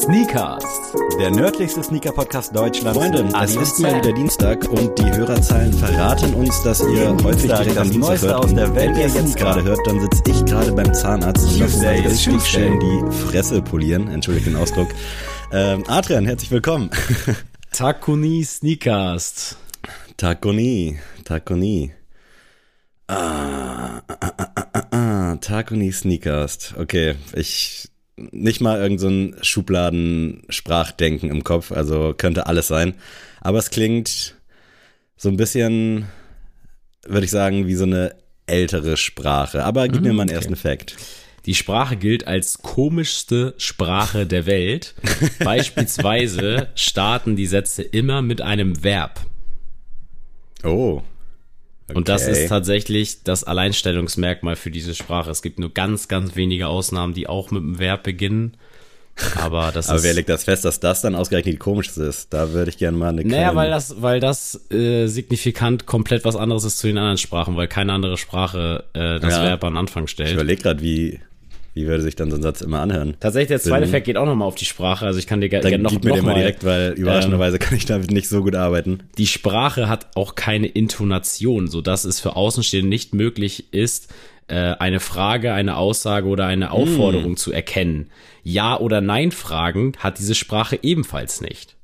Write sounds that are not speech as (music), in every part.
Sneakers, der nördlichste Sneaker-Podcast Deutschlands. Freunde, es ist mal wieder Dienstag und die Hörerzahlen verraten uns, dass ihr häufig direkt am Dienstag hört. aus der Welt Wenn ihr jetzt gerade hört, dann sitze ich gerade beim Zahnarzt und lasse is richtig schön die Fresse polieren. Entschuldigt den Ausdruck. Ähm, Adrian, herzlich willkommen. (laughs) Takuni Sneakers. Takoni, Takoni. Ah, ah, ah, ah, ah, Takoni Sneakers. Okay, ich nicht mal irgend so Schubladen-Sprachdenken im Kopf, also könnte alles sein. Aber es klingt so ein bisschen, würde ich sagen, wie so eine ältere Sprache. Aber gib mir mal einen ersten Fact. Die Sprache gilt als komischste Sprache der Welt. (laughs) Beispielsweise starten die Sätze immer mit einem Verb. Oh. Und das Okay. ist tatsächlich das Alleinstellungsmerkmal für diese Sprache. Es gibt nur ganz, ganz wenige Ausnahmen, die auch mit einem Verb beginnen. Aber das Aber ist. wer legt das fest, dass das dann ausgerechnet die komischste ist? Da würde ich gerne mal eine Naja, weil das, weil das äh, signifikant komplett was anderes ist zu den anderen Sprachen, weil keine andere Sprache äh, das Ja. Verb an Anfang Ich stellt. überlege gerade, wie, wie würde sich dann so ein Satz immer anhören? Tatsächlich, der zweite Bin- Fact geht auch nochmal auf die Sprache. Also ich kann dir gerne noch, gib mir noch den mal direkt, weil überraschenderweise kann ich damit nicht so gut arbeiten. die Sprache hat auch keine Intonation, sodass es für Außenstehende nicht möglich ist, äh, eine Frage, eine Aussage oder eine Aufforderung zu erkennen. Ja oder Nein Fragen hat diese Sprache ebenfalls nicht.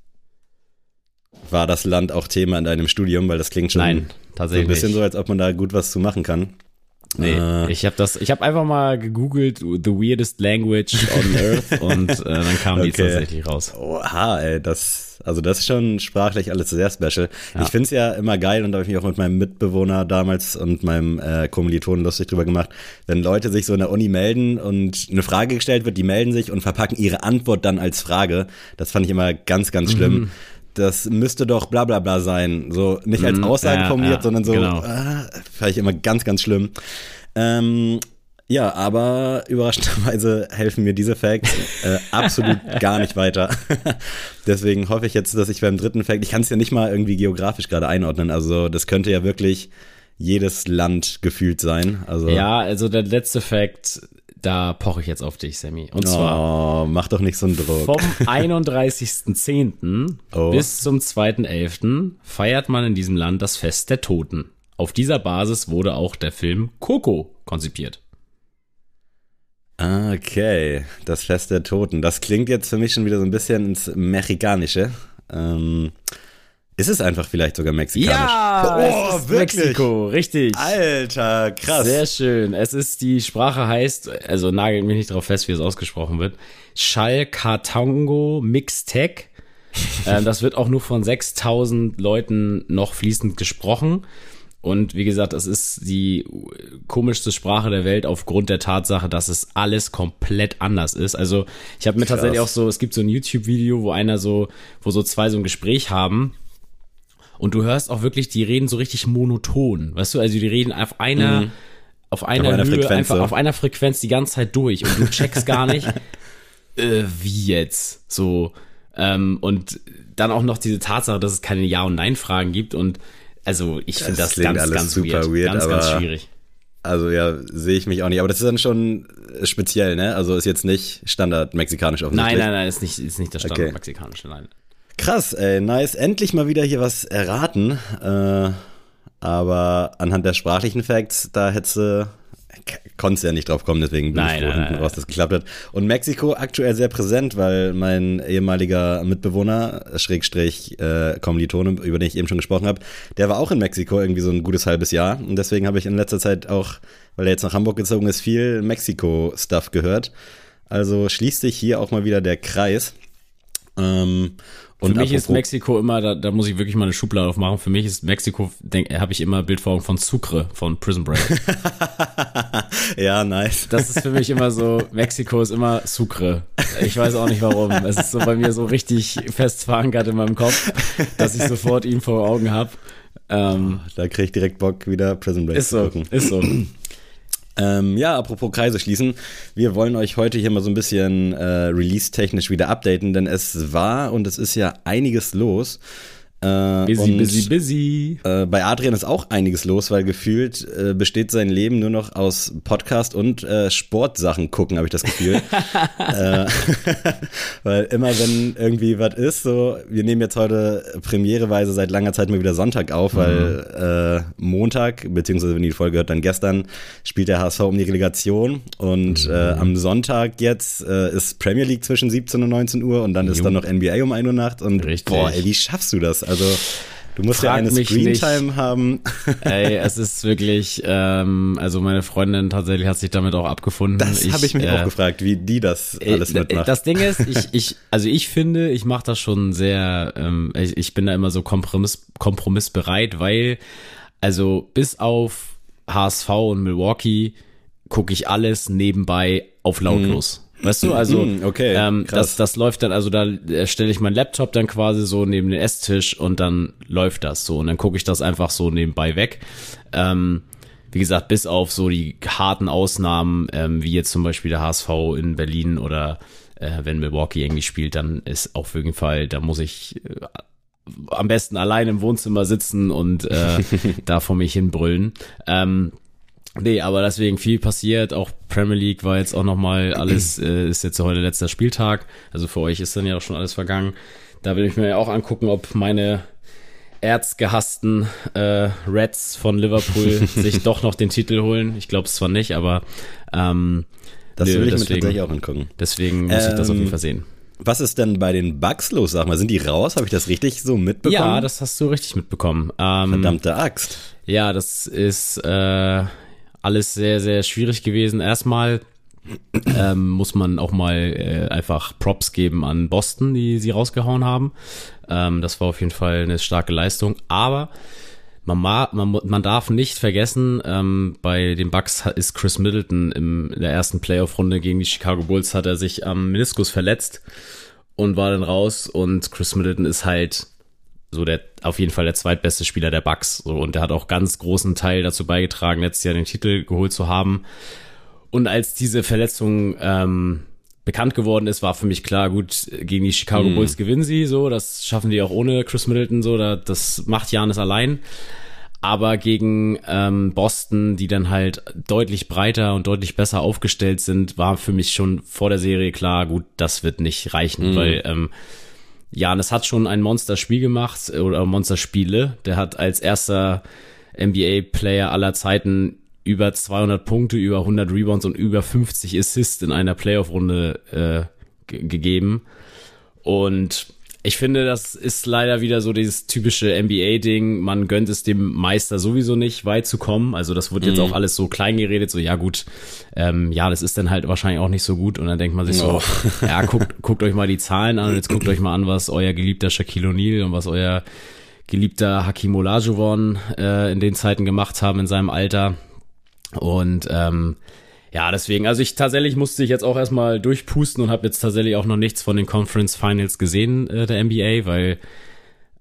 War das Land auch Thema in deinem Studium? Weil das klingt schon Nein, so ein tatsächlich bisschen so, als ob man da gut was zu machen kann. Nee, Äh. ich habe das, ich habe einfach mal gegoogelt, the weirdest language on earth (laughs) und äh, dann kam die Okay. tatsächlich raus. Oha, ey, das, also das ist schon sprachlich alles sehr special. Ich find's ja immer geil und da habe ich mich auch mit meinem Mitbewohner damals und meinem äh, Kommilitonen lustig drüber gemacht, wenn Leute sich so in der Uni melden und eine Frage gestellt wird, die melden sich und verpacken ihre Antwort dann als Frage. Das fand ich immer ganz, ganz schlimm. Mhm. Das müsste doch bla bla bla sein. So nicht als Aussage Mhm. ja, formuliert, ja, sondern so, genau. ah, fand ich immer ganz, ganz schlimm. Ähm, ja, aber überraschenderweise helfen mir diese Facts äh, absolut (laughs) gar nicht weiter. (laughs) Deswegen hoffe ich jetzt, dass ich beim dritten Fact, ich kann es ja nicht mal irgendwie geografisch gerade einordnen. Also das könnte ja wirklich jedes Land gefühlt sein. Also Ja, also der letzte Fact, da poche ich jetzt auf dich, Sammy. Und zwar oh, mach doch nicht so einen Druck. Vom 31.10. (laughs) Oh. bis zum 2.11. feiert man in diesem Land das Fest der Toten. Auf dieser Basis wurde auch der Film Coco konzipiert. Okay, das Fest der Toten. Das klingt jetzt für mich schon wieder so ein bisschen ins Mexikanische. Ähm, ist es einfach vielleicht sogar mexikanisch? es oh, wirklich? Mexiko, richtig. Alter, krass. Sehr schön. Es ist, die Sprache heißt, also nagelt mich nicht darauf fest, wie es ausgesprochen wird, Chalcatango Mixtec. (laughs) ähm, das wird auch nur von 6000 Leuten noch fließend gesprochen. Und wie gesagt, es ist die komischste Sprache der Welt aufgrund der Tatsache, dass es alles komplett anders ist. Also ich habe mir tatsächlich auch so, es gibt so ein YouTube-Video, wo einer so, wo so zwei so ein Gespräch haben und du hörst auch wirklich, die reden so richtig monoton. Weißt du, also die reden auf einer, auf einer, Auf einer Höhe, Frequenz, einfach auf einer Frequenz die ganze Zeit durch und du checkst gar nicht, (laughs) äh, wie jetzt. So, ähm, und dann auch noch diese Tatsache, dass es keine Ja- und Nein-Fragen gibt und also ich finde Das das, ganz, ganz super weird. weird, ganz, ganz schwierig. Also ja, sehe ich mich auch nicht. Aber das ist dann schon äh, speziell, ne? Also ist jetzt nicht Standard mexikanisch Nein, offensichtlich. nein, nein, ist nicht, ist nicht das Okay. Standard mexikanische, nein. Krass, ey, nice. Endlich mal wieder hier was erraten. Äh, aber anhand der sprachlichen Facts, da hättest du, konntest ja nicht drauf kommen, deswegen bin Nein, ich froh, nein, hinten nein, raus, dass geklappt hat. Und Mexiko aktuell sehr präsent, weil mein ehemaliger Mitbewohner, Schrägstrich äh, Kommilitone, über den ich eben schon gesprochen habe, der war auch in Mexiko irgendwie so ein gutes halbes Jahr. Und deswegen habe ich in letzter Zeit auch, weil er jetzt nach Hamburg gezogen ist, viel Mexiko-Stuff gehört. Also schließt sich hier auch mal wieder der Kreis. Ähm, Für und mich ist Mexiko immer, da, da muss ich wirklich mal eine Schublade aufmachen. Für mich ist Mexiko, habe ich immer Bild vor Augen von Sucre von Prison Break. (laughs) ja, nice. Das ist für mich immer so, Mexiko ist immer Sucre. Ich weiß auch nicht warum. Es ist so bei mir so richtig fest verankert in meinem Kopf, dass ich sofort ihn vor Augen habe. Ähm, Da krieg ich direkt Bock, wieder Prison Break ist zu so, gucken. ist so. Ähm, ja, apropos Kreise schließen. Wir wollen euch heute hier mal so ein bisschen äh, release-technisch wieder updaten, denn es war und es ist ja einiges los. Äh, Busy, und, busy, busy. Äh, bei Adrian ist auch einiges los, weil gefühlt äh, besteht sein Leben nur noch aus Podcast und äh, Sportsachen gucken, habe ich das Gefühl. (laughs) äh, (laughs) weil immer wenn irgendwie was ist, so, wir nehmen jetzt heute premiereweise seit langer Zeit mal wieder Sonntag auf, Mhm. weil äh, Montag, beziehungsweise wenn die Folge hört, dann gestern, spielt der HSV um die Relegation und Mhm. am Sonntag jetzt ist Premier League zwischen 17 und 19 Uhr und dann ist dann noch NBA um 1 Uhr Nacht und Richtig. boah, ey, wie schaffst du das? Also du musst ja Frag eine mich Screentime haben. (laughs) Ey, es ist wirklich, ähm, also meine Freundin tatsächlich hat sich damit auch abgefunden. Das habe ich mich äh, auch gefragt, wie die das alles äh, mitmacht. Das Ding ist, ich, (laughs) ich, also ich finde, ich mache das schon sehr, ähm, ich, ich bin da immer so kompromiss, kompromissbereit, weil, also bis auf HSV und Milwaukee gucke ich alles nebenbei auf lautlos. Weißt du, also Mm, okay, ähm, das, das läuft dann, also da äh, stelle ich meinen Laptop dann quasi so neben den Esstisch und dann läuft das so und dann gucke ich das einfach so nebenbei weg. Ähm, wie gesagt, bis auf so die harten Ausnahmen, ähm, wie jetzt zum Beispiel der HSV in Berlin oder äh, wenn Milwaukee irgendwie spielt, dann ist auf jeden Fall, da muss ich äh, am besten allein im Wohnzimmer sitzen und äh, (laughs) da vor mich hin brüllen. Ähm, nee, aber deswegen viel passiert. Auch Premier League war jetzt auch nochmal alles, (clears throat) äh, ist jetzt heute letzter Spieltag. Also für euch ist dann ja auch schon alles vergangen. Da will ich mir ja auch angucken, ob meine erzgehassten äh, Reds von Liverpool (laughs) sich doch noch den Titel holen. Ich glaube es zwar nicht, aber ähm, das nö, will ich mir deswegen, tatsächlich auch angucken. deswegen muss ich das auf jeden Ähm, Fall sehen. Was ist denn bei den Bugs los? Sag mal, sind die raus? Habe ich das richtig so mitbekommen? Ja, das hast du richtig mitbekommen. Ähm, Verdammte Axt. Ja, das ist äh, alles sehr, sehr schwierig gewesen. Erstmal ähm, muss man auch mal äh, einfach Props geben an Boston, die sie rausgehauen haben. Ähm, das war auf jeden Fall eine starke Leistung. Aber man, ma, man, man darf nicht vergessen, ähm, bei den Bucks ist Chris Middleton im, in der ersten Playoff-Runde gegen die Chicago Bulls hat er sich am Meniskus verletzt und war dann raus. Und Chris Middleton ist halt so der auf jeden Fall der zweitbeste Spieler der Bucks so. Und der hat auch ganz großen Teil dazu beigetragen letztes Jahr den Titel geholt zu haben. Und als diese Verletzung ähm, bekannt geworden ist war für mich klar gut gegen die Chicago Bulls gewinnen sie so. Das schaffen die auch ohne Chris Middleton so. Da, das macht Janis allein. Aber gegen ähm, Boston, die dann halt deutlich breiter und deutlich besser aufgestellt sind, war für mich schon vor der Serie klar, gut, das wird nicht reichen, weil ähm, Janis hat schon ein Monsterspiel gemacht äh, oder Monsterspiele. Der hat als erster NBA-Player aller Zeiten über 200 Punkte, über 100 Rebounds und über 50 Assists in einer Playoff-Runde äh, ge- gegeben. Und ich finde, das ist leider wieder so dieses typische NBA-Ding. Man gönnt es dem Meister sowieso nicht, weit zu kommen. Also das wird jetzt auch alles so klein geredet, so ja gut, ähm, ja, das ist dann halt wahrscheinlich auch nicht so gut. Und dann denkt man sich so, (laughs) ja, guckt, guckt euch mal die Zahlen an, jetzt guckt euch mal an, was euer geliebter Shaquille O'Neal und was euer geliebter Hakim Olajuwon äh, in den Zeiten gemacht haben in seinem Alter. Und ähm, ja, deswegen, also ich tatsächlich musste ich jetzt auch erstmal durchpusten und habe jetzt tatsächlich auch noch nichts von den Conference Finals gesehen äh, der NBA, weil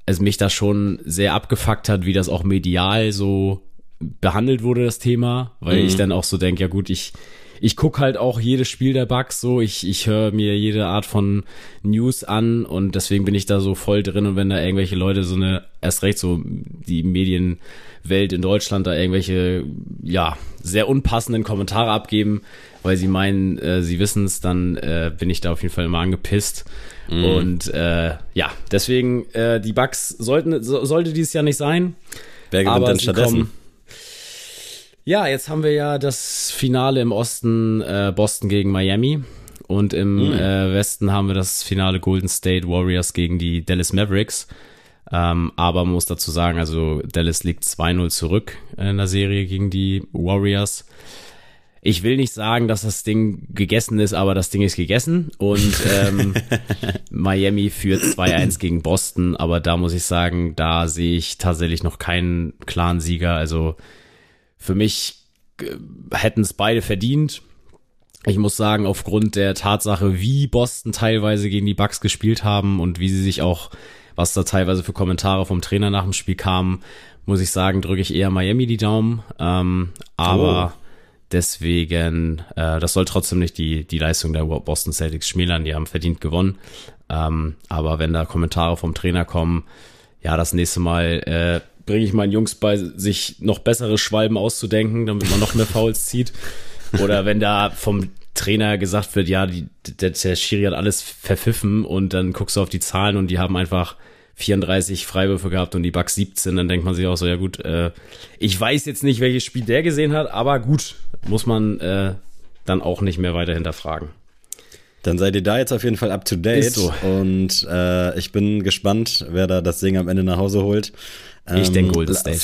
es mich da schon sehr abgefuckt hat, wie das auch medial so behandelt wurde, das Thema, weil ich dann auch so denke, ja gut, ich ich guck halt auch jedes Spiel der Bugs so, ich ich höre mir jede Art von News an und deswegen bin ich da so voll drin und wenn da irgendwelche Leute so eine erst recht so die Medienwelt in Deutschland da irgendwelche ja sehr unpassenden Kommentare abgeben, weil sie meinen, äh, sie wissen es, dann äh, bin ich da auf jeden Fall immer angepisst. Und äh, ja, deswegen äh, die Bugs sollten so, sollte dieses Jahr nicht sein. Wer gewinnt Aber denn stattdessen? Ja, jetzt haben wir ja das Finale im Osten äh, Boston gegen Miami und im äh, Westen haben wir das Finale Golden State Warriors gegen die Dallas Mavericks. Ähm, aber man muss dazu sagen, also Dallas liegt 2-0 zurück in der Serie gegen die Warriors. Ich will nicht sagen, dass das Ding gegessen ist, aber das Ding ist gegessen. Und ähm, (laughs) Miami führt 2-1 gegen Boston, aber da muss ich sagen, da sehe ich tatsächlich noch keinen klaren Sieger. Also für mich äh, hätten es beide verdient. Ich muss sagen, aufgrund der Tatsache, wie Boston teilweise gegen die Bucks gespielt haben und wie sie sich auch, was da teilweise für Kommentare vom Trainer nach dem Spiel kamen, muss ich sagen, drücke ich eher Miami die Daumen. Ähm, aber deswegen, äh, das soll trotzdem nicht die, die Leistung der Boston Celtics schmälern. Die haben verdient gewonnen. Ähm, aber wenn da Kommentare vom Trainer kommen, ja, das nächste Mal äh, bringe ich meinen Jungs bei, sich noch bessere Schwalben auszudenken, damit man noch mehr Fouls zieht. Oder wenn da vom Trainer gesagt wird, ja, die, der, der Schiri hat alles verpfiffen und dann guckst du auf die Zahlen und die haben einfach 34 Freiwürfe gehabt und die Bucks 17, dann denkt man sich auch so, ja gut, äh, ich weiß jetzt nicht, welches Spiel der gesehen hat, aber gut, muss man äh, dann auch nicht mehr weiter hinterfragen. Dann seid ihr da jetzt auf jeden Fall up to date. So. Und äh, ich bin gespannt, wer da das Ding am Ende nach Hause holt. Ich Ähm, denke Golden State.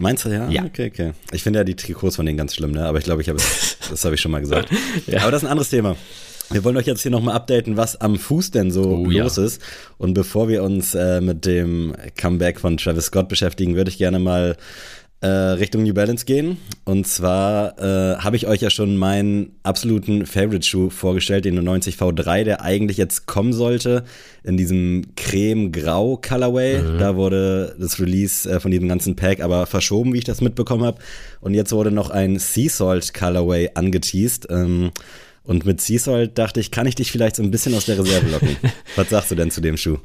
Meinst du ja? Ja. Okay, okay. Ich finde ja die Trikots von denen ganz schlimm, ne? Aber ich glaube, ich habe das habe ich schon mal gesagt. (laughs) Ja. Aber das ist ein anderes Thema. Wir wollen euch jetzt hier nochmal updaten, was am Fuß denn so Oh, ja. los ist. Und bevor wir uns äh, mit dem Comeback von Travis Scott beschäftigen, würde ich gerne mal äh, Richtung New Balance gehen. Und zwar äh, habe ich euch ja schon meinen absoluten Favorite-Schuh vorgestellt, den 90 V3, der eigentlich jetzt kommen sollte in diesem creme-grau Colorway. Da wurde das Release äh, von diesem ganzen Pack aber verschoben, wie ich das mitbekommen habe. Und jetzt wurde noch ein Sea Salt Colorway angeteased. Ähm, und mit Sea Salt dachte ich, kann ich dich vielleicht so ein bisschen aus der Reserve locken. (laughs) Was sagst du denn zu dem Schuh?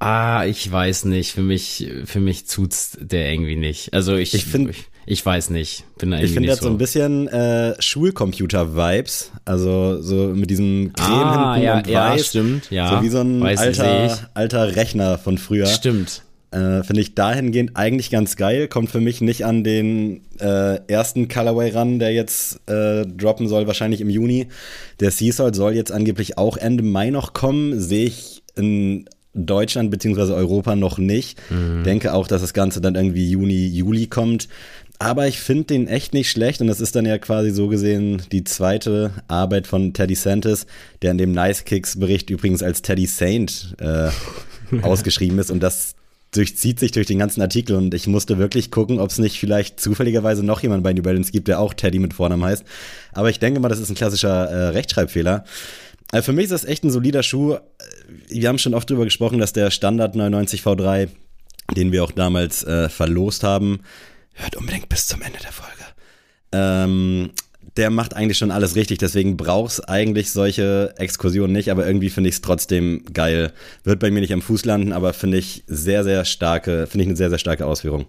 Ah, ich weiß nicht. Für mich, für mich tut's der irgendwie nicht. Also ich, Ich find- ich, ich weiß nicht. Bin da Ich finde das so ein bisschen äh, Schulcomputer-Vibes. Also so mit diesem Creme Ah, hinten ja, und ja, weiß. stimmt, ja. So wie so ein Weiß alter, alter Rechner von früher. Stimmt. Äh, finde ich dahingehend eigentlich ganz geil. Kommt für mich nicht an den äh, ersten Colorway ran, der jetzt äh, droppen soll, wahrscheinlich im Juni. Der Sea Salt soll jetzt angeblich auch Ende Mai noch kommen. Sehe ich in Deutschland bzw. Europa noch nicht. Denke auch, dass das Ganze dann irgendwie Juni, Juli kommt. Aber ich finde den echt nicht schlecht und das ist dann ja quasi so gesehen die zweite Arbeit von Teddy Santis, der in dem Nice Kicks Bericht übrigens als Teddy Saint äh, (laughs) ausgeschrieben ist und das durchzieht sich durch den ganzen Artikel und ich musste wirklich gucken, ob es nicht vielleicht zufälligerweise noch jemand bei New Balance gibt, der auch Teddy mit Vornamen heißt. Aber ich denke mal, das ist ein klassischer äh, Rechtschreibfehler. Also für mich ist das echt ein solider Schuh. Wir haben schon oft drüber gesprochen, dass der Standard 99 V3, den wir auch damals äh, verlost haben, hört unbedingt bis zum Ende der Folge. Ähm, der macht eigentlich schon alles richtig, deswegen brauchst eigentlich solche Exkursionen nicht, aber irgendwie finde ich es trotzdem geil. Wird bei mir nicht am Fuß landen, aber finde ich sehr, sehr starke, finde ich eine sehr, sehr starke Ausführung.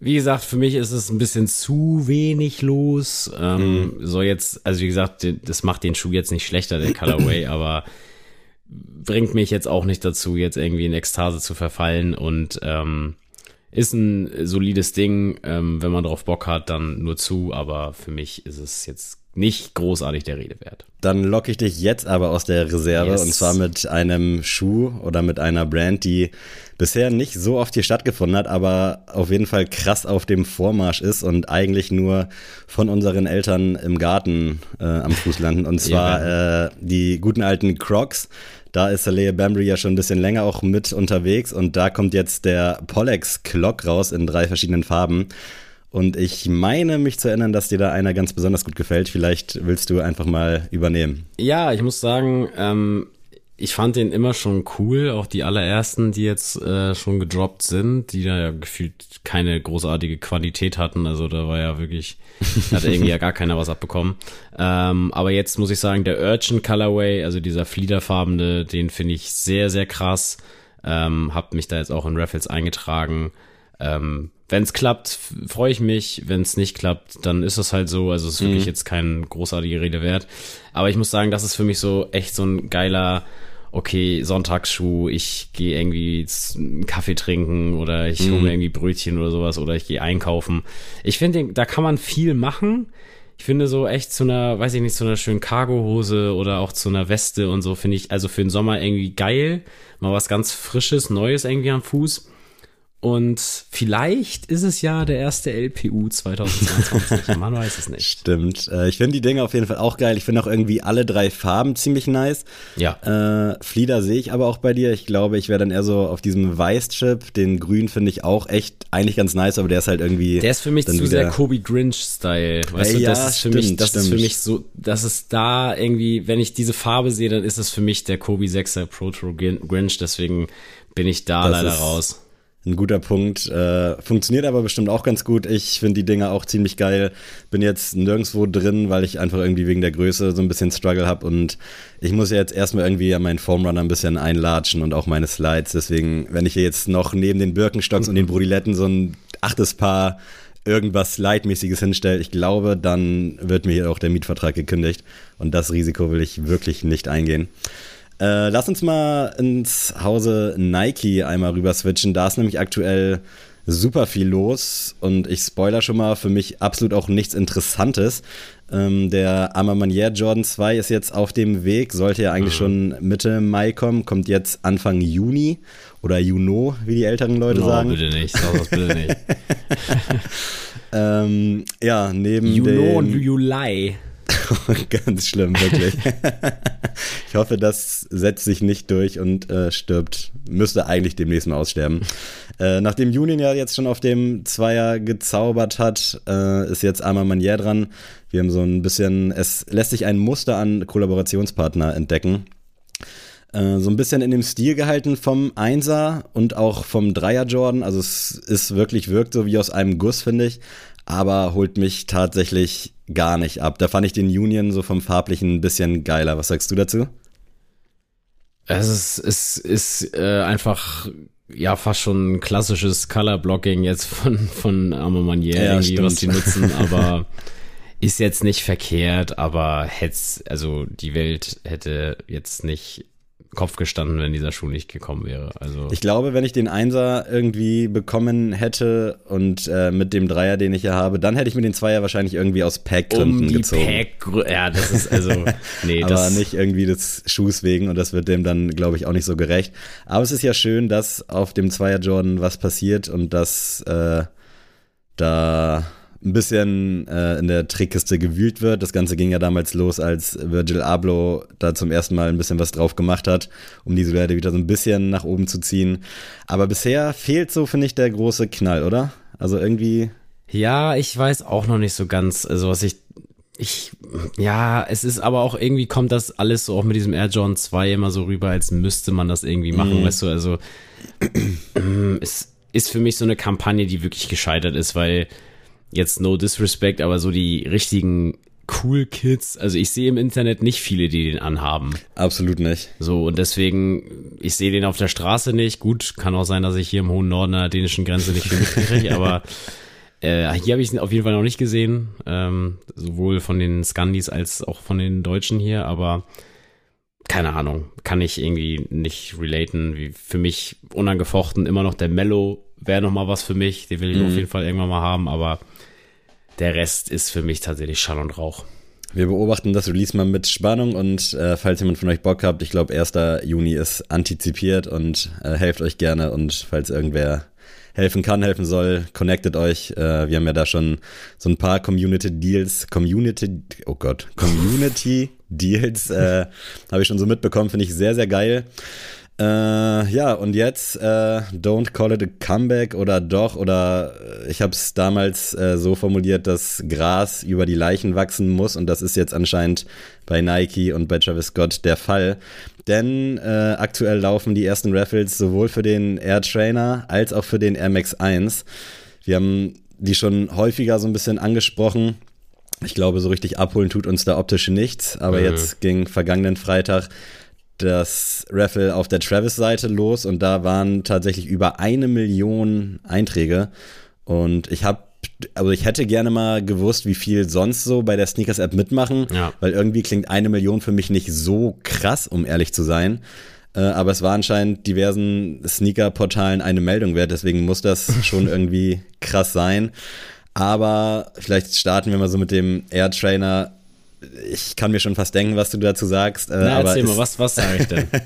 Wie gesagt, für mich ist es ein bisschen zu wenig los. Ähm, So jetzt, also wie gesagt, das macht den Schuh jetzt nicht schlechter, der Colorway, (clears throat) aber bringt mich jetzt auch nicht dazu, jetzt irgendwie in Ekstase zu verfallen und ähm, ist ein solides Ding. Ähm, wenn man drauf Bock hat, dann nur zu, aber für mich ist es jetzt nicht großartig der Rede wert. Dann locke ich dich jetzt aber aus der Reserve Yes. und zwar mit einem Schuh oder mit einer Brand, die bisher nicht so oft hier stattgefunden hat, aber auf jeden Fall krass auf dem Vormarsch ist und eigentlich nur von unseren Eltern im Garten äh, am Fuß landen. Und zwar äh, die guten alten Crocs. Da ist Saleh Bambry ja schon ein bisschen länger auch mit unterwegs und da kommt jetzt der Pollex Clock raus in drei verschiedenen Farben. Und ich meine mich zu erinnern, dass dir da einer ganz besonders gut gefällt. Vielleicht willst du einfach mal übernehmen. Ja, ich muss sagen, ähm, ich fand den immer schon cool, auch die allerersten, die jetzt äh, schon gedroppt sind, die da ja gefühlt keine großartige Qualität hatten. Also da war ja wirklich, (laughs) hat irgendwie ja gar keiner was abbekommen. Ähm, aber jetzt muss ich sagen, der Urchin Colorway, also dieser fliederfarbene, den finde ich sehr, sehr krass. Ähm, hab mich da jetzt auch in Raffles eingetragen. Ähm, wenn es klappt, freue ich mich. Wenn es nicht klappt, dann ist es halt so. Also es ist wirklich jetzt kein großartige Rede wert. Aber ich muss sagen, das ist für mich so echt so ein geiler, okay, Sonntagsschuh. Ich gehe irgendwie einen Kaffee trinken oder ich hole mir irgendwie Brötchen oder sowas oder ich gehe einkaufen. Ich finde, da kann man viel machen. Ich finde so echt zu einer, weiß ich nicht, zu einer schönen Cargohose oder auch zu einer Weste und so finde ich also für den Sommer irgendwie geil. Mal was ganz Frisches, Neues irgendwie am Fuß. Und vielleicht ist es ja der erste LPU 2022. (laughs) Man weiß es nicht. Stimmt. Äh, ich finde die Dinge auf jeden Fall auch geil. Ich finde auch irgendwie alle drei Farben ziemlich nice. Ja. Äh, Flieder sehe ich aber auch bei dir. Ich glaube, ich wäre dann eher so auf diesem Weiß-Chip. Den Grün finde ich auch echt eigentlich ganz nice, aber der ist halt irgendwie. Der ist für mich zu sehr Kobe Grinch-Style. Weißt Äh, du, ja, das ist für mich, stimmt, das ist für stimmt. mich so, das ist da irgendwie, wenn ich diese Farbe sehe, dann ist es für mich der Kobe 6er Proto Grinch, deswegen bin ich da Das leider raus. Ein guter Punkt. Äh, funktioniert aber bestimmt auch ganz gut. Ich finde die Dinger auch ziemlich geil. Bin jetzt nirgendwo drin, weil ich einfach irgendwie wegen der Größe so ein bisschen Struggle habe und ich muss ja jetzt erstmal irgendwie meinen Foamrunner ein bisschen einlatschen und auch meine Slides. Deswegen, wenn ich hier jetzt noch neben den Birkenstocks und den Brodiletten so ein achtes Paar irgendwas Leitmäßiges hinstelle, ich glaube, dann wird mir hier auch der Mietvertrag gekündigt und das Risiko will ich wirklich nicht eingehen. Äh, lass uns mal ins Hause Nike einmal rüber switchen. Da ist nämlich aktuell super viel los und ich spoiler schon mal, für mich absolut auch nichts Interessantes. Ähm, der Amamanier Jordan 2 ist jetzt auf dem Weg, sollte ja eigentlich mhm. schon Mitte Mai kommen, kommt jetzt Anfang Juni oder Juno, wie die älteren Leute no, sagen. bitte nicht, sag das bitte nicht. (laughs) ähm, ja, neben Juno und Juli. (laughs) Ganz schlimm, wirklich. (laughs) ich hoffe, das setzt sich nicht durch und äh, stirbt. Müsste eigentlich demnächst mal aussterben. Äh, nachdem Union ja jetzt schon auf dem Zweier gezaubert hat, äh, ist jetzt Arma Manier dran. Wir haben so ein bisschen, es lässt sich ein Muster an Kollaborationspartner entdecken. Äh, so ein bisschen in dem Stil gehalten vom Einser und auch vom Dreier Jordan. Also es ist wirklich, wirkt so wie aus einem Guss, finde ich aber holt mich tatsächlich gar nicht ab. Da fand ich den Union so vom Farblichen ein bisschen geiler. Was sagst du dazu? Es ist, es ist äh, einfach ja fast schon ein klassisches Color Blocking jetzt von von Armand Manier ja, irgendwie, was die nutzen, (laughs) aber ist jetzt nicht verkehrt, aber hätte also die Welt hätte jetzt nicht Kopf gestanden, wenn dieser Schuh nicht gekommen wäre. Also ich glaube, wenn ich den Einser irgendwie bekommen hätte und äh, mit dem Dreier, den ich hier habe, dann hätte ich mir den Zweier wahrscheinlich irgendwie aus Packgründen um die gezogen. Pack, ja, das ist also (laughs) nee, aber das nicht irgendwie des Schuhs wegen und das wird dem dann, glaube ich, auch nicht so gerecht. Aber es ist ja schön, dass auf dem Zweier Jordan was passiert und dass äh, da ein bisschen äh, in der Trickkiste gewühlt wird. Das Ganze ging ja damals los, als Virgil Abloh da zum ersten Mal ein bisschen was drauf gemacht hat, um die Silhouette wieder so ein bisschen nach oben zu ziehen. Aber bisher fehlt so, finde ich, der große Knall, oder? Also irgendwie. Ja, ich weiß auch noch nicht so ganz, also was ich ich, ja, es ist aber auch irgendwie kommt das alles so auch mit diesem Air Jordan 2 immer so rüber, als müsste man das irgendwie machen, mm. weißt du, also (clears throat) es ist für mich so eine Kampagne, die wirklich gescheitert ist, weil jetzt no disrespect, aber so die richtigen cool Kids, also ich sehe im Internet nicht viele, die den anhaben. Absolut nicht. So, und deswegen, ich sehe den auf der Straße nicht. Gut, kann auch sein, dass ich hier im hohen Norden der dänischen Grenze nicht viel mitkriege, (laughs) aber äh, hier habe ich ihn auf jeden Fall noch nicht gesehen. Ähm, sowohl von den Scandis als auch von den Deutschen hier, aber keine Ahnung, kann ich irgendwie nicht relaten. Wie für mich unangefochten immer noch der Mellow wäre noch mal was für mich. Den will ich mhm. auf jeden Fall irgendwann mal haben, aber der Rest ist für mich tatsächlich Schall und Rauch. Wir beobachten das Release mal mit Spannung und äh, falls jemand von euch Bock habt, ich glaube 1. Juni ist antizipiert und äh, helft euch gerne und falls irgendwer helfen kann, helfen soll, connectet euch. Äh, wir haben ja da schon so ein paar Community Deals, Community, oh Gott, Community Deals äh, (laughs) habe ich schon so mitbekommen, finde ich sehr, sehr geil. Äh, ja, und jetzt äh, Don't Call It a Comeback oder doch, oder äh, ich habe es damals äh, so formuliert, dass Gras über die Leichen wachsen muss und das ist jetzt anscheinend bei Nike und bei Travis Scott der Fall. Denn äh, aktuell laufen die ersten Raffles sowohl für den Air Trainer als auch für den Air Max 1. Wir haben die schon häufiger so ein bisschen angesprochen. Ich glaube, so richtig abholen tut uns da optisch nichts, aber mhm. jetzt ging vergangenen Freitag das Raffle auf der Travis-Seite los und da waren tatsächlich über eine Million Einträge. Und ich habe, also ich hätte gerne mal gewusst, wie viel sonst so bei der Sneakers-App mitmachen, ja. weil irgendwie klingt eine Million für mich nicht so krass, um ehrlich zu sein. Äh, aber es war anscheinend diversen Sneaker-Portalen eine Meldung wert, deswegen muss das (laughs) schon irgendwie krass sein. Aber vielleicht starten wir mal so mit dem Air Trainer ich kann mir schon fast denken, was du dazu sagst. Äh, Na, aber erzähl mal, was, was sage ich denn? (laughs)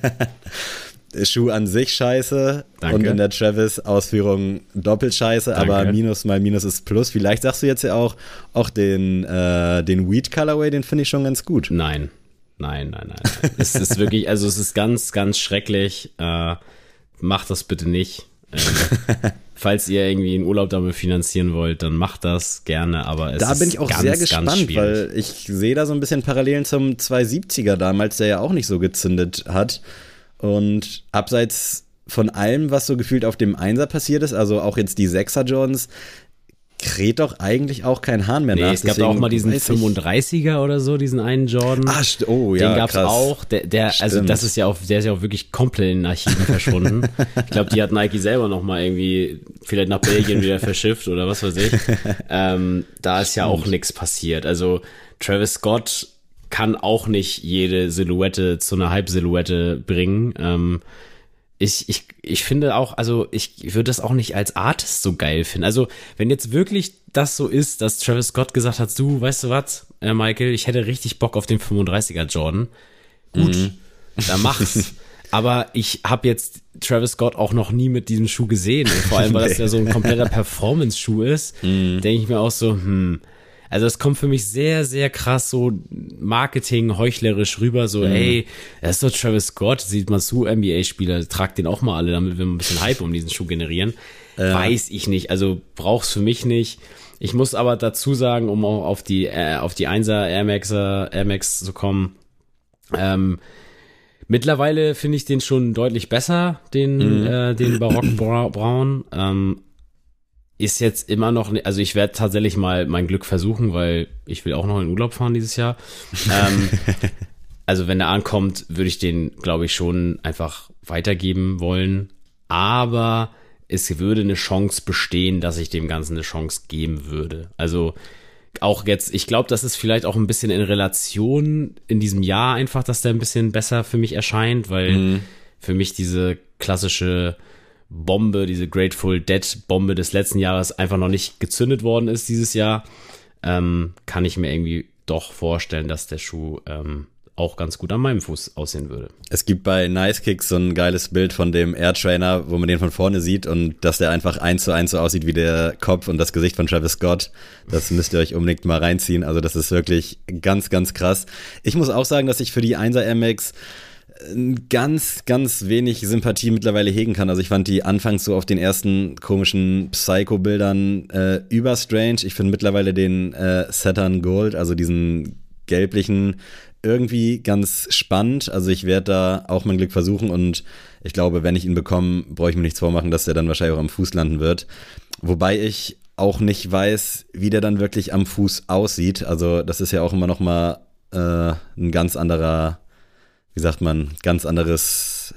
Schuh an sich scheiße Danke. und in der Travis-Ausführung doppelt scheiße, Danke. aber Minus mal Minus ist Plus. Vielleicht sagst du jetzt ja auch, auch den, äh, den Weed Colorway, den finde ich schon ganz gut. Nein, nein, nein, nein. es ist wirklich, also es ist ganz, ganz schrecklich. Äh, macht das bitte nicht. (laughs) Falls ihr irgendwie einen Urlaub damit finanzieren wollt, dann macht das gerne, aber es Da bin ich auch ganz, sehr gespannt, weil ich sehe da so ein bisschen Parallelen zum 270er damals, der ja auch nicht so gezündet hat. Und abseits von allem, was so gefühlt auf dem Einser passiert ist, also auch jetzt die Sechser Jones, kräht doch eigentlich auch kein Hahn mehr nee, nach. Es gab auch mal diesen 35er oder so, diesen einen Jordan. Ah, oh ja, Den gab's krass. auch. Der, der also das ist ja auch, der ist ja auch wirklich komplett in den Archiven (laughs) verschwunden. ich glaube, die hat Nike selber noch mal irgendwie vielleicht nach Belgien wieder (laughs) verschifft oder was weiß ich. Ähm, da ist ja auch nichts passiert. Also Travis Scott kann auch nicht jede Silhouette zu einer Halbsilhouette bringen. Ähm, ich, ich, ich finde auch, also ich würde das auch nicht als Artist so geil finden. Also, wenn jetzt wirklich das so ist, dass Travis Scott gesagt hat, du, weißt du was, äh, Michael, ich hätte richtig Bock auf den 35er Jordan. Gut, dann mach's. (laughs) Aber ich habe jetzt Travis Scott auch noch nie mit diesem Schuh gesehen. Und vor allem, weil das (laughs) ja so ein kompletter Performance-Schuh ist, denke ich mir auch so, hm, also es kommt für mich sehr, sehr krass so Marketing heuchlerisch rüber, so ey, das ist doch Travis Scott, sieht man zu, NBA-Spieler, tragt den auch mal alle, damit wir ein bisschen Hype um diesen Schuh generieren. Weiß ich nicht, also brauch's für mich nicht. Ich muss aber dazu sagen, um auch auf die, äh, auf die 1er Air Maxer, Air Max zu kommen, ähm, Mittlerweile finde ich den schon deutlich besser, den, äh, den Barock Bra- Braun. Ähm, ist jetzt immer noch, also ich werde tatsächlich mal mein Glück versuchen, weil ich will auch noch in Urlaub fahren dieses Jahr. (laughs) Ähm, also wenn er ankommt, würde ich den, glaube ich, schon einfach weitergeben wollen. Aber es würde eine Chance bestehen, dass ich dem Ganzen eine Chance geben würde. Also auch jetzt, ich glaube, das ist vielleicht auch ein bisschen in Relation in diesem Jahr einfach, dass der ein bisschen besser für mich erscheint, weil für mich diese klassische Bombe, diese Grateful Dead Bombe des letzten Jahres einfach noch nicht gezündet worden ist dieses Jahr, ähm, kann ich mir irgendwie doch vorstellen, dass der Schuh ähm, auch ganz gut an meinem Fuß aussehen würde. Es gibt bei Nice Kicks so ein geiles Bild von dem Air Trainer, wo man den von vorne sieht und dass der einfach eins zu eins so aussieht wie der Kopf und das Gesicht von Travis Scott. Das müsst ihr euch unbedingt mal reinziehen. Also das ist wirklich ganz, ganz krass. Ich muss auch sagen, dass ich für die 1er Air Max ganz, ganz wenig Sympathie mittlerweile hegen kann. Also ich fand die anfangs so auf den ersten komischen Psycho-Bildern äh, überstrange. Ich finde mittlerweile den äh, Saturn Gold, also diesen gelblichen, irgendwie ganz spannend. Also ich werde da auch mein Glück versuchen und ich glaube, wenn ich ihn bekomme, brauche ich mir nichts vormachen, dass der dann wahrscheinlich auch am Fuß landen wird. Wobei ich auch nicht weiß, wie der dann wirklich am Fuß aussieht. Also das ist ja auch immer noch mal äh, ein ganz anderer, wie sagt man, ganz anderes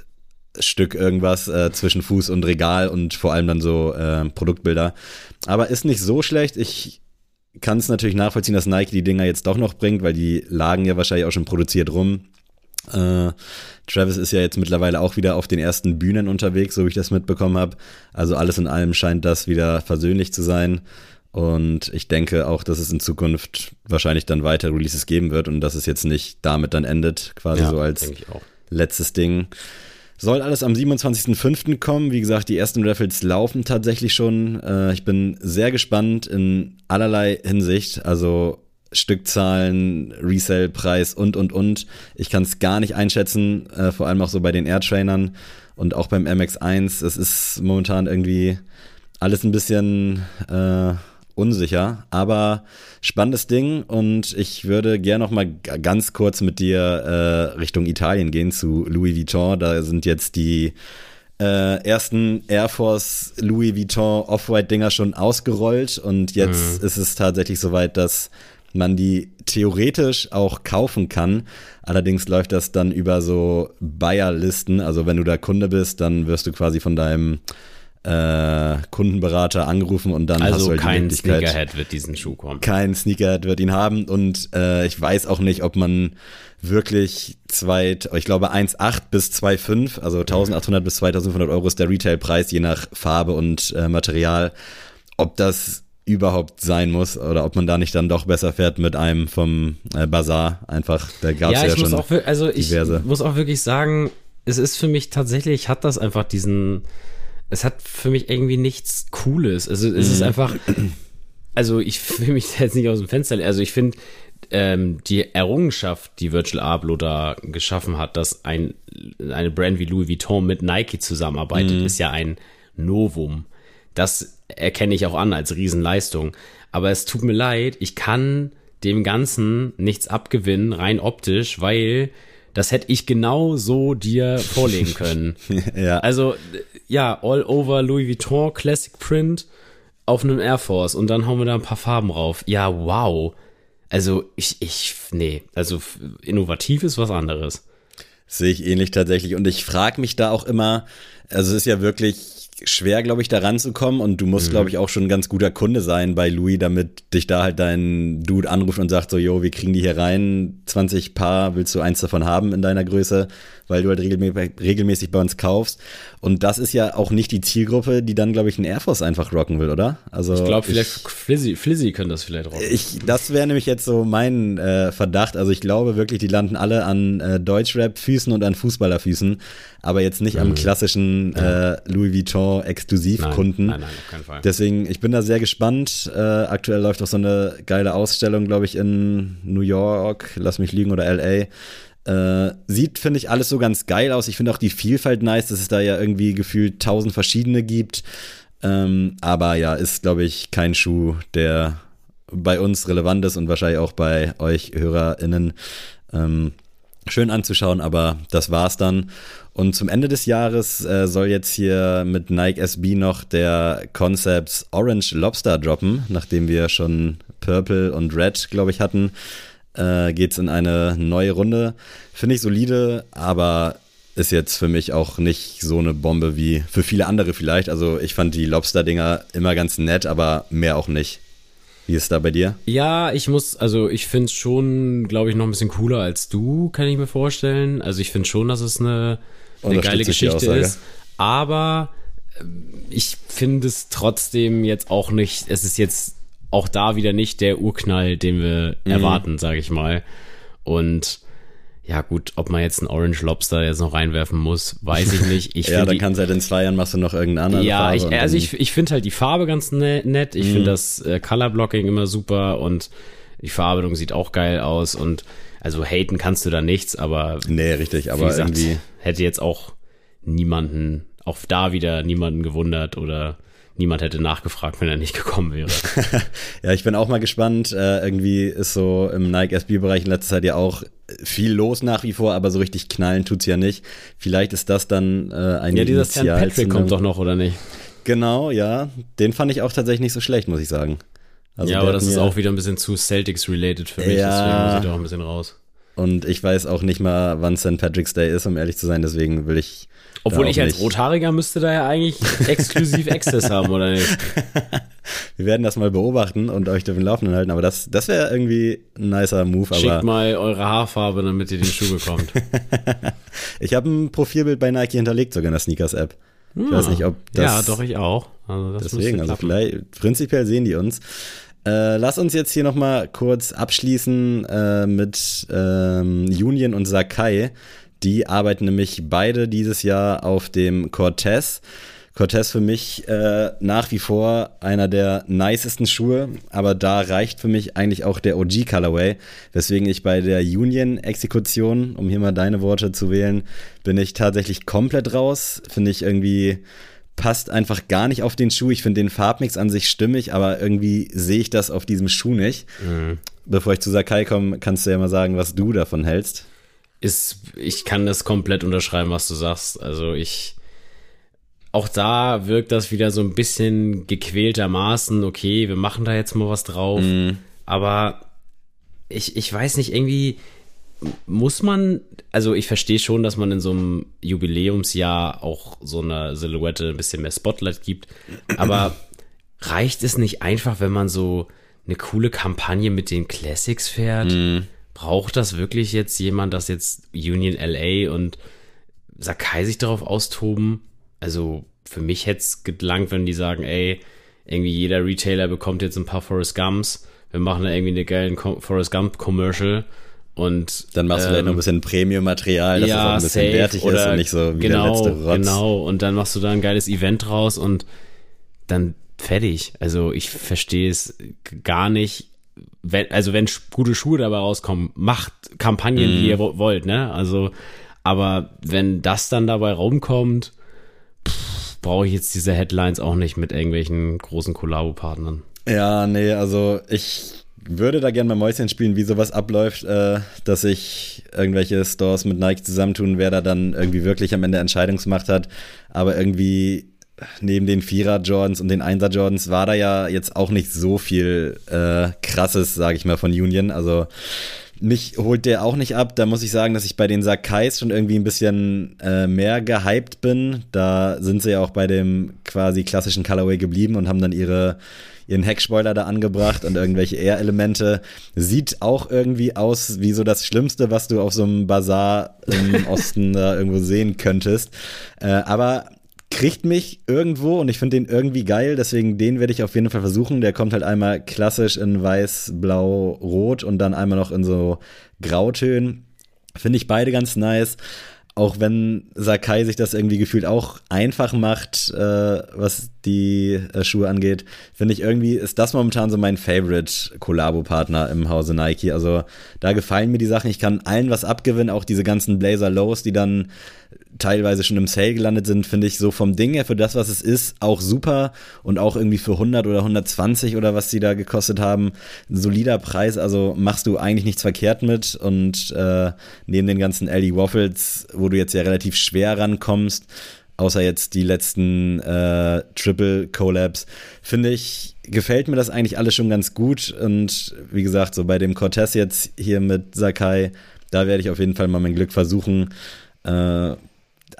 Stück irgendwas äh, zwischen Fuß und Regal und vor allem dann so äh, Produktbilder. Aber ist nicht so schlecht. Ich kann es natürlich nachvollziehen, dass Nike die Dinger jetzt doch noch bringt, weil die lagen ja wahrscheinlich auch schon produziert rum. Äh, Travis ist ja jetzt mittlerweile auch wieder auf den ersten Bühnen unterwegs, so wie ich das mitbekommen habe. Also alles in allem scheint das wieder versöhnlich zu sein. Und ich denke auch, dass es in Zukunft wahrscheinlich dann weitere Releases geben wird und dass es jetzt nicht damit dann endet, quasi so als letztes Ding. Soll alles am 27.05. kommen. Wie gesagt, die ersten Raffles laufen tatsächlich schon. Äh, ich bin sehr gespannt in allerlei Hinsicht. Also Stückzahlen, Resale-Preis und, und, und. Ich kann es gar nicht einschätzen, äh, vor allem auch so bei den Air-Trainern und auch beim MX1. Es ist momentan irgendwie alles ein bisschen äh, unsicher, aber spannendes Ding und ich würde gerne noch mal ganz kurz mit dir äh, Richtung Italien gehen zu Louis Vuitton. Da sind jetzt die äh, ersten Air Force Louis Vuitton Off-White Dinger schon ausgerollt und jetzt ist es tatsächlich soweit, dass man die theoretisch auch kaufen kann. Allerdings läuft das dann über so Buyer-Listen. Also wenn du da Kunde bist, dann wirst du quasi von deinem äh, Kundenberater angerufen und dann hast du Also halt kein Sneakerhead wird diesen Schuh kommen. kein Sneakerhead wird ihn haben und äh, ich weiß auch nicht, ob man wirklich zwei, ich glaube 1,8 bis 2,5, also 1800 bis 2500 Euro ist der Retailpreis, je nach Farbe und äh, Material, ob das überhaupt sein muss oder ob man da nicht dann doch besser fährt mit einem vom äh, Bazar einfach, da gab es ja, ja, ich schon auch, also ich diverse. muss auch wirklich sagen, es ist für mich tatsächlich, hat das einfach diesen, es hat für mich irgendwie nichts Cooles. Also es Mhm. ist einfach, also ich will mich jetzt nicht aus dem Fenster, also ich finde, ähm, die Errungenschaft, die Virgil Abloh da geschaffen hat, dass ein, eine Brand wie Louis Vuitton mit Nike zusammenarbeitet, Mhm. ist ja ein Novum. Das erkenne ich auch an als Riesenleistung. Aber es tut mir leid, ich kann dem Ganzen nichts abgewinnen, rein optisch, weil das hätte ich genau so dir vorlegen (laughs) können. ja. Also, ja, all over Louis Vuitton Classic Print auf einem Air Force und dann hauen wir da ein paar Farben drauf. Ja, wow. Also, ich, ich, nee, also innovativ ist was anderes. Sehe ich ähnlich tatsächlich. Und ich frage mich da auch immer, also es ist ja wirklich schwer, glaube ich, da ranzukommen und du musst, mhm. glaube ich, auch schon ein ganz guter Kunde sein bei Louis, damit dich da halt dein Dude anruft und sagt so, yo, wir kriegen die hier rein, 20 Paar, willst du eins davon haben in deiner Größe? weil du halt regelmäßig bei uns kaufst. Und das ist ja auch nicht die Zielgruppe, die dann, glaube ich, einen Air Force einfach rocken will, oder? Also ich glaube, vielleicht Flizzy, Flizzy können das vielleicht rocken. Ich, das wäre nämlich jetzt so mein äh, Verdacht. Also ich glaube wirklich, die landen alle an äh, Deutschrap-Füßen und an Fußballerfüßen, aber jetzt nicht mhm. am klassischen äh, Louis Vuitton Exklusivkunden. Nein, nein, nein, auf keinen Fall. Deswegen, ich bin da sehr gespannt. Äh, aktuell läuft auch so eine geile Ausstellung, glaube ich, in New York, lass mich liegen, oder LA äh, sieht, finde ich, alles so ganz geil aus. Ich finde auch die Vielfalt nice, dass es da ja irgendwie gefühlt tausend verschiedene gibt. Ähm, aber ja, ist, glaube ich, kein Schuh, der bei uns relevant ist und wahrscheinlich auch bei euch HörerInnen. Ähm, schön anzuschauen, aber das war's dann. Und zum Ende des Jahres äh, soll jetzt hier mit Nike SB noch der Concepts Orange Lobster droppen, nachdem wir schon Purple und Red, glaube ich, hatten äh, geht es in eine neue Runde. Finde ich solide, aber ist jetzt für mich auch nicht so eine Bombe wie für viele andere vielleicht. Also ich fand die Lobster-Dinger immer ganz nett, aber mehr auch nicht. Wie ist da bei dir? Ja, ich muss, also ich finde es schon, glaube ich, noch ein bisschen cooler als du, kann ich mir vorstellen. Also ich finde schon, dass es eine, eine geile Geschichte ist. Aber ähm, ich finde es trotzdem jetzt auch nicht, es ist jetzt auch da wieder nicht der Urknall, den wir mhm. erwarten, sage ich mal. Und ja, gut, ob man jetzt einen Orange Lobster jetzt noch reinwerfen muss, weiß ich nicht. (laughs) Ich ja, dann kannst du halt in zwei Jahren machst du noch irgendeine andere ja, Farbe. Ja, also ich, ich finde halt die Farbe ganz ne, nett. Ich mhm. finde das äh, Color Blocking immer super und die Verarbeitung sieht auch geil aus und also haten kannst du da nichts, aber nee, richtig, aber gesagt, irgendwie hätte jetzt auch niemanden, auch da wieder niemanden gewundert oder niemand hätte nachgefragt, wenn er nicht gekommen wäre. (laughs) ja, ich bin auch mal gespannt. Äh, irgendwie ist so im Nike SB-Bereich in letzter Zeit ja auch viel los nach wie vor, aber so richtig knallen tut's ja nicht. Vielleicht ist das dann äh, ein Ja, dieser Stan Patrick kommt doch noch, oder nicht? Genau, ja. Den fand ich auch tatsächlich nicht so schlecht, muss ich sagen. Also ja, aber das ist auch wieder ein bisschen zu Celtics-related für mich, ja, deswegen muss ich da auch ein bisschen raus. Und ich weiß auch nicht mal, wann St. Patrick's Day ist, um ehrlich zu sein, deswegen will ich obwohl ich als. Rothaariger müsste da ja eigentlich exklusiv (laughs) Access haben, oder nicht? (laughs) Wir werden das mal beobachten und euch auf den Laufenden halten, aber das, das wäre irgendwie ein nicer Move. Schickt mal eure Haarfarbe, damit ihr den Schuh bekommt. (laughs) ich habe ein Profilbild bei Nike hinterlegt, sogar in der Sneakers-App. Ich hm. weiß nicht, ob das. Ja, doch, ich auch. Also deswegen, also vielleicht, prinzipiell sehen die uns. Äh, lass uns jetzt hier nochmal kurz abschließen äh, mit ähm, Union und Sakai. Die arbeiten nämlich beide dieses Jahr auf dem Cortez. Cortez für mich äh, nach wie vor einer der nicesten Schuhe, aber da reicht für mich eigentlich auch der OG Colorway, weswegen ich bei der Union Exekution, um hier mal deine Worte zu wählen, bin ich tatsächlich komplett raus. Finde ich irgendwie passt einfach gar nicht auf den Schuh. Ich finde den Farbmix an sich stimmig, aber irgendwie sehe ich das auf diesem Schuh nicht. Mhm. Bevor ich zu Sakai komme, kannst du ja mal sagen, was du davon hältst ist, ich kann das komplett unterschreiben, was du sagst. Also ich, auch da wirkt das wieder so ein bisschen gequältermaßen, okay, wir machen da jetzt mal was drauf. Mm. Aber ich, ich weiß nicht, irgendwie muss man, also ich verstehe schon, dass man in so einem Jubiläumsjahr auch so einer Silhouette ein bisschen mehr Spotlight gibt. Aber (clears throat) reicht es nicht einfach, wenn man so eine coole Kampagne mit den Classics fährt? Mm braucht das wirklich jetzt jemand, dass jetzt Union LA und Sakai sich darauf austoben? Also für mich hätte es gelangt, wenn die sagen, ey, irgendwie jeder Retailer bekommt jetzt ein paar Forrest Gumps. Wir machen da irgendwie eine geile Forrest Gump Commercial und dann machst du ähm, vielleicht noch ein ähm, bisschen Premium-Material, dass ja, es auch ein bisschen safe, wertig ist und nicht so wie genau, der letzte Rotz. Genau, und dann machst du da ein geiles Event draus und dann fertig. Also ich verstehe es gar nicht wenn, also wenn gute Schuhe dabei rauskommen, macht Kampagnen, mm. wie ihr wollt, ne? Also, aber wenn das dann dabei rumkommt, brauche ich jetzt diese Headlines auch nicht mit irgendwelchen großen Kollabo-Partnern. Ja, nee, also ich würde da gerne mal Mäuschen spielen, wie sowas abläuft, äh, dass sich irgendwelche Stores mit Nike zusammentun, wer da dann irgendwie wirklich am Ende Entscheidungsmacht hat. Aber irgendwie neben den Vierer Jordans und den Einser Jordans war da ja jetzt auch nicht so viel äh, krasses, sage ich mal, von Union. Also mich holt der auch nicht ab. Da muss ich sagen, dass ich bei den Sakais schon irgendwie ein bisschen äh, mehr gehypt bin. Da sind sie ja auch bei dem quasi klassischen Colorway geblieben und haben dann ihre ihren Heckspoiler da angebracht und irgendwelche Air-Elemente. Sieht auch irgendwie aus wie so das Schlimmste, was du auf so einem Bazar im (laughs) Osten da irgendwo sehen könntest. Äh, aber kriegt mich irgendwo und ich finde den irgendwie geil, deswegen den werde ich auf jeden Fall versuchen. Der kommt halt einmal klassisch in weiß, blau, rot und dann einmal noch in so Grautönen. Finde ich beide ganz nice auch wenn Sakai sich das irgendwie gefühlt auch einfach macht, äh, was die äh, Schuhe angeht, finde ich irgendwie, ist das momentan so mein Favorite Kollabo-Partner im Hause Nike. Also da gefallen mir die Sachen. Ich kann allen was abgewinnen, auch diese ganzen Blazer Lows, die dann teilweise schon im Sale gelandet sind, finde ich so vom Ding her für das, was es ist, auch super und auch irgendwie für 100 oder 120 oder was die da gekostet haben, ein solider Preis, also machst du eigentlich nichts verkehrt mit und äh, neben den ganzen Ellie Waffles, wo du jetzt ja relativ schwer rankommst, außer jetzt die letzten äh, Triple Collabs, finde ich, gefällt mir das eigentlich alles schon ganz gut und wie gesagt, so bei dem Cortez jetzt hier mit Sakai, da werde ich auf jeden Fall mal mein Glück versuchen. Äh,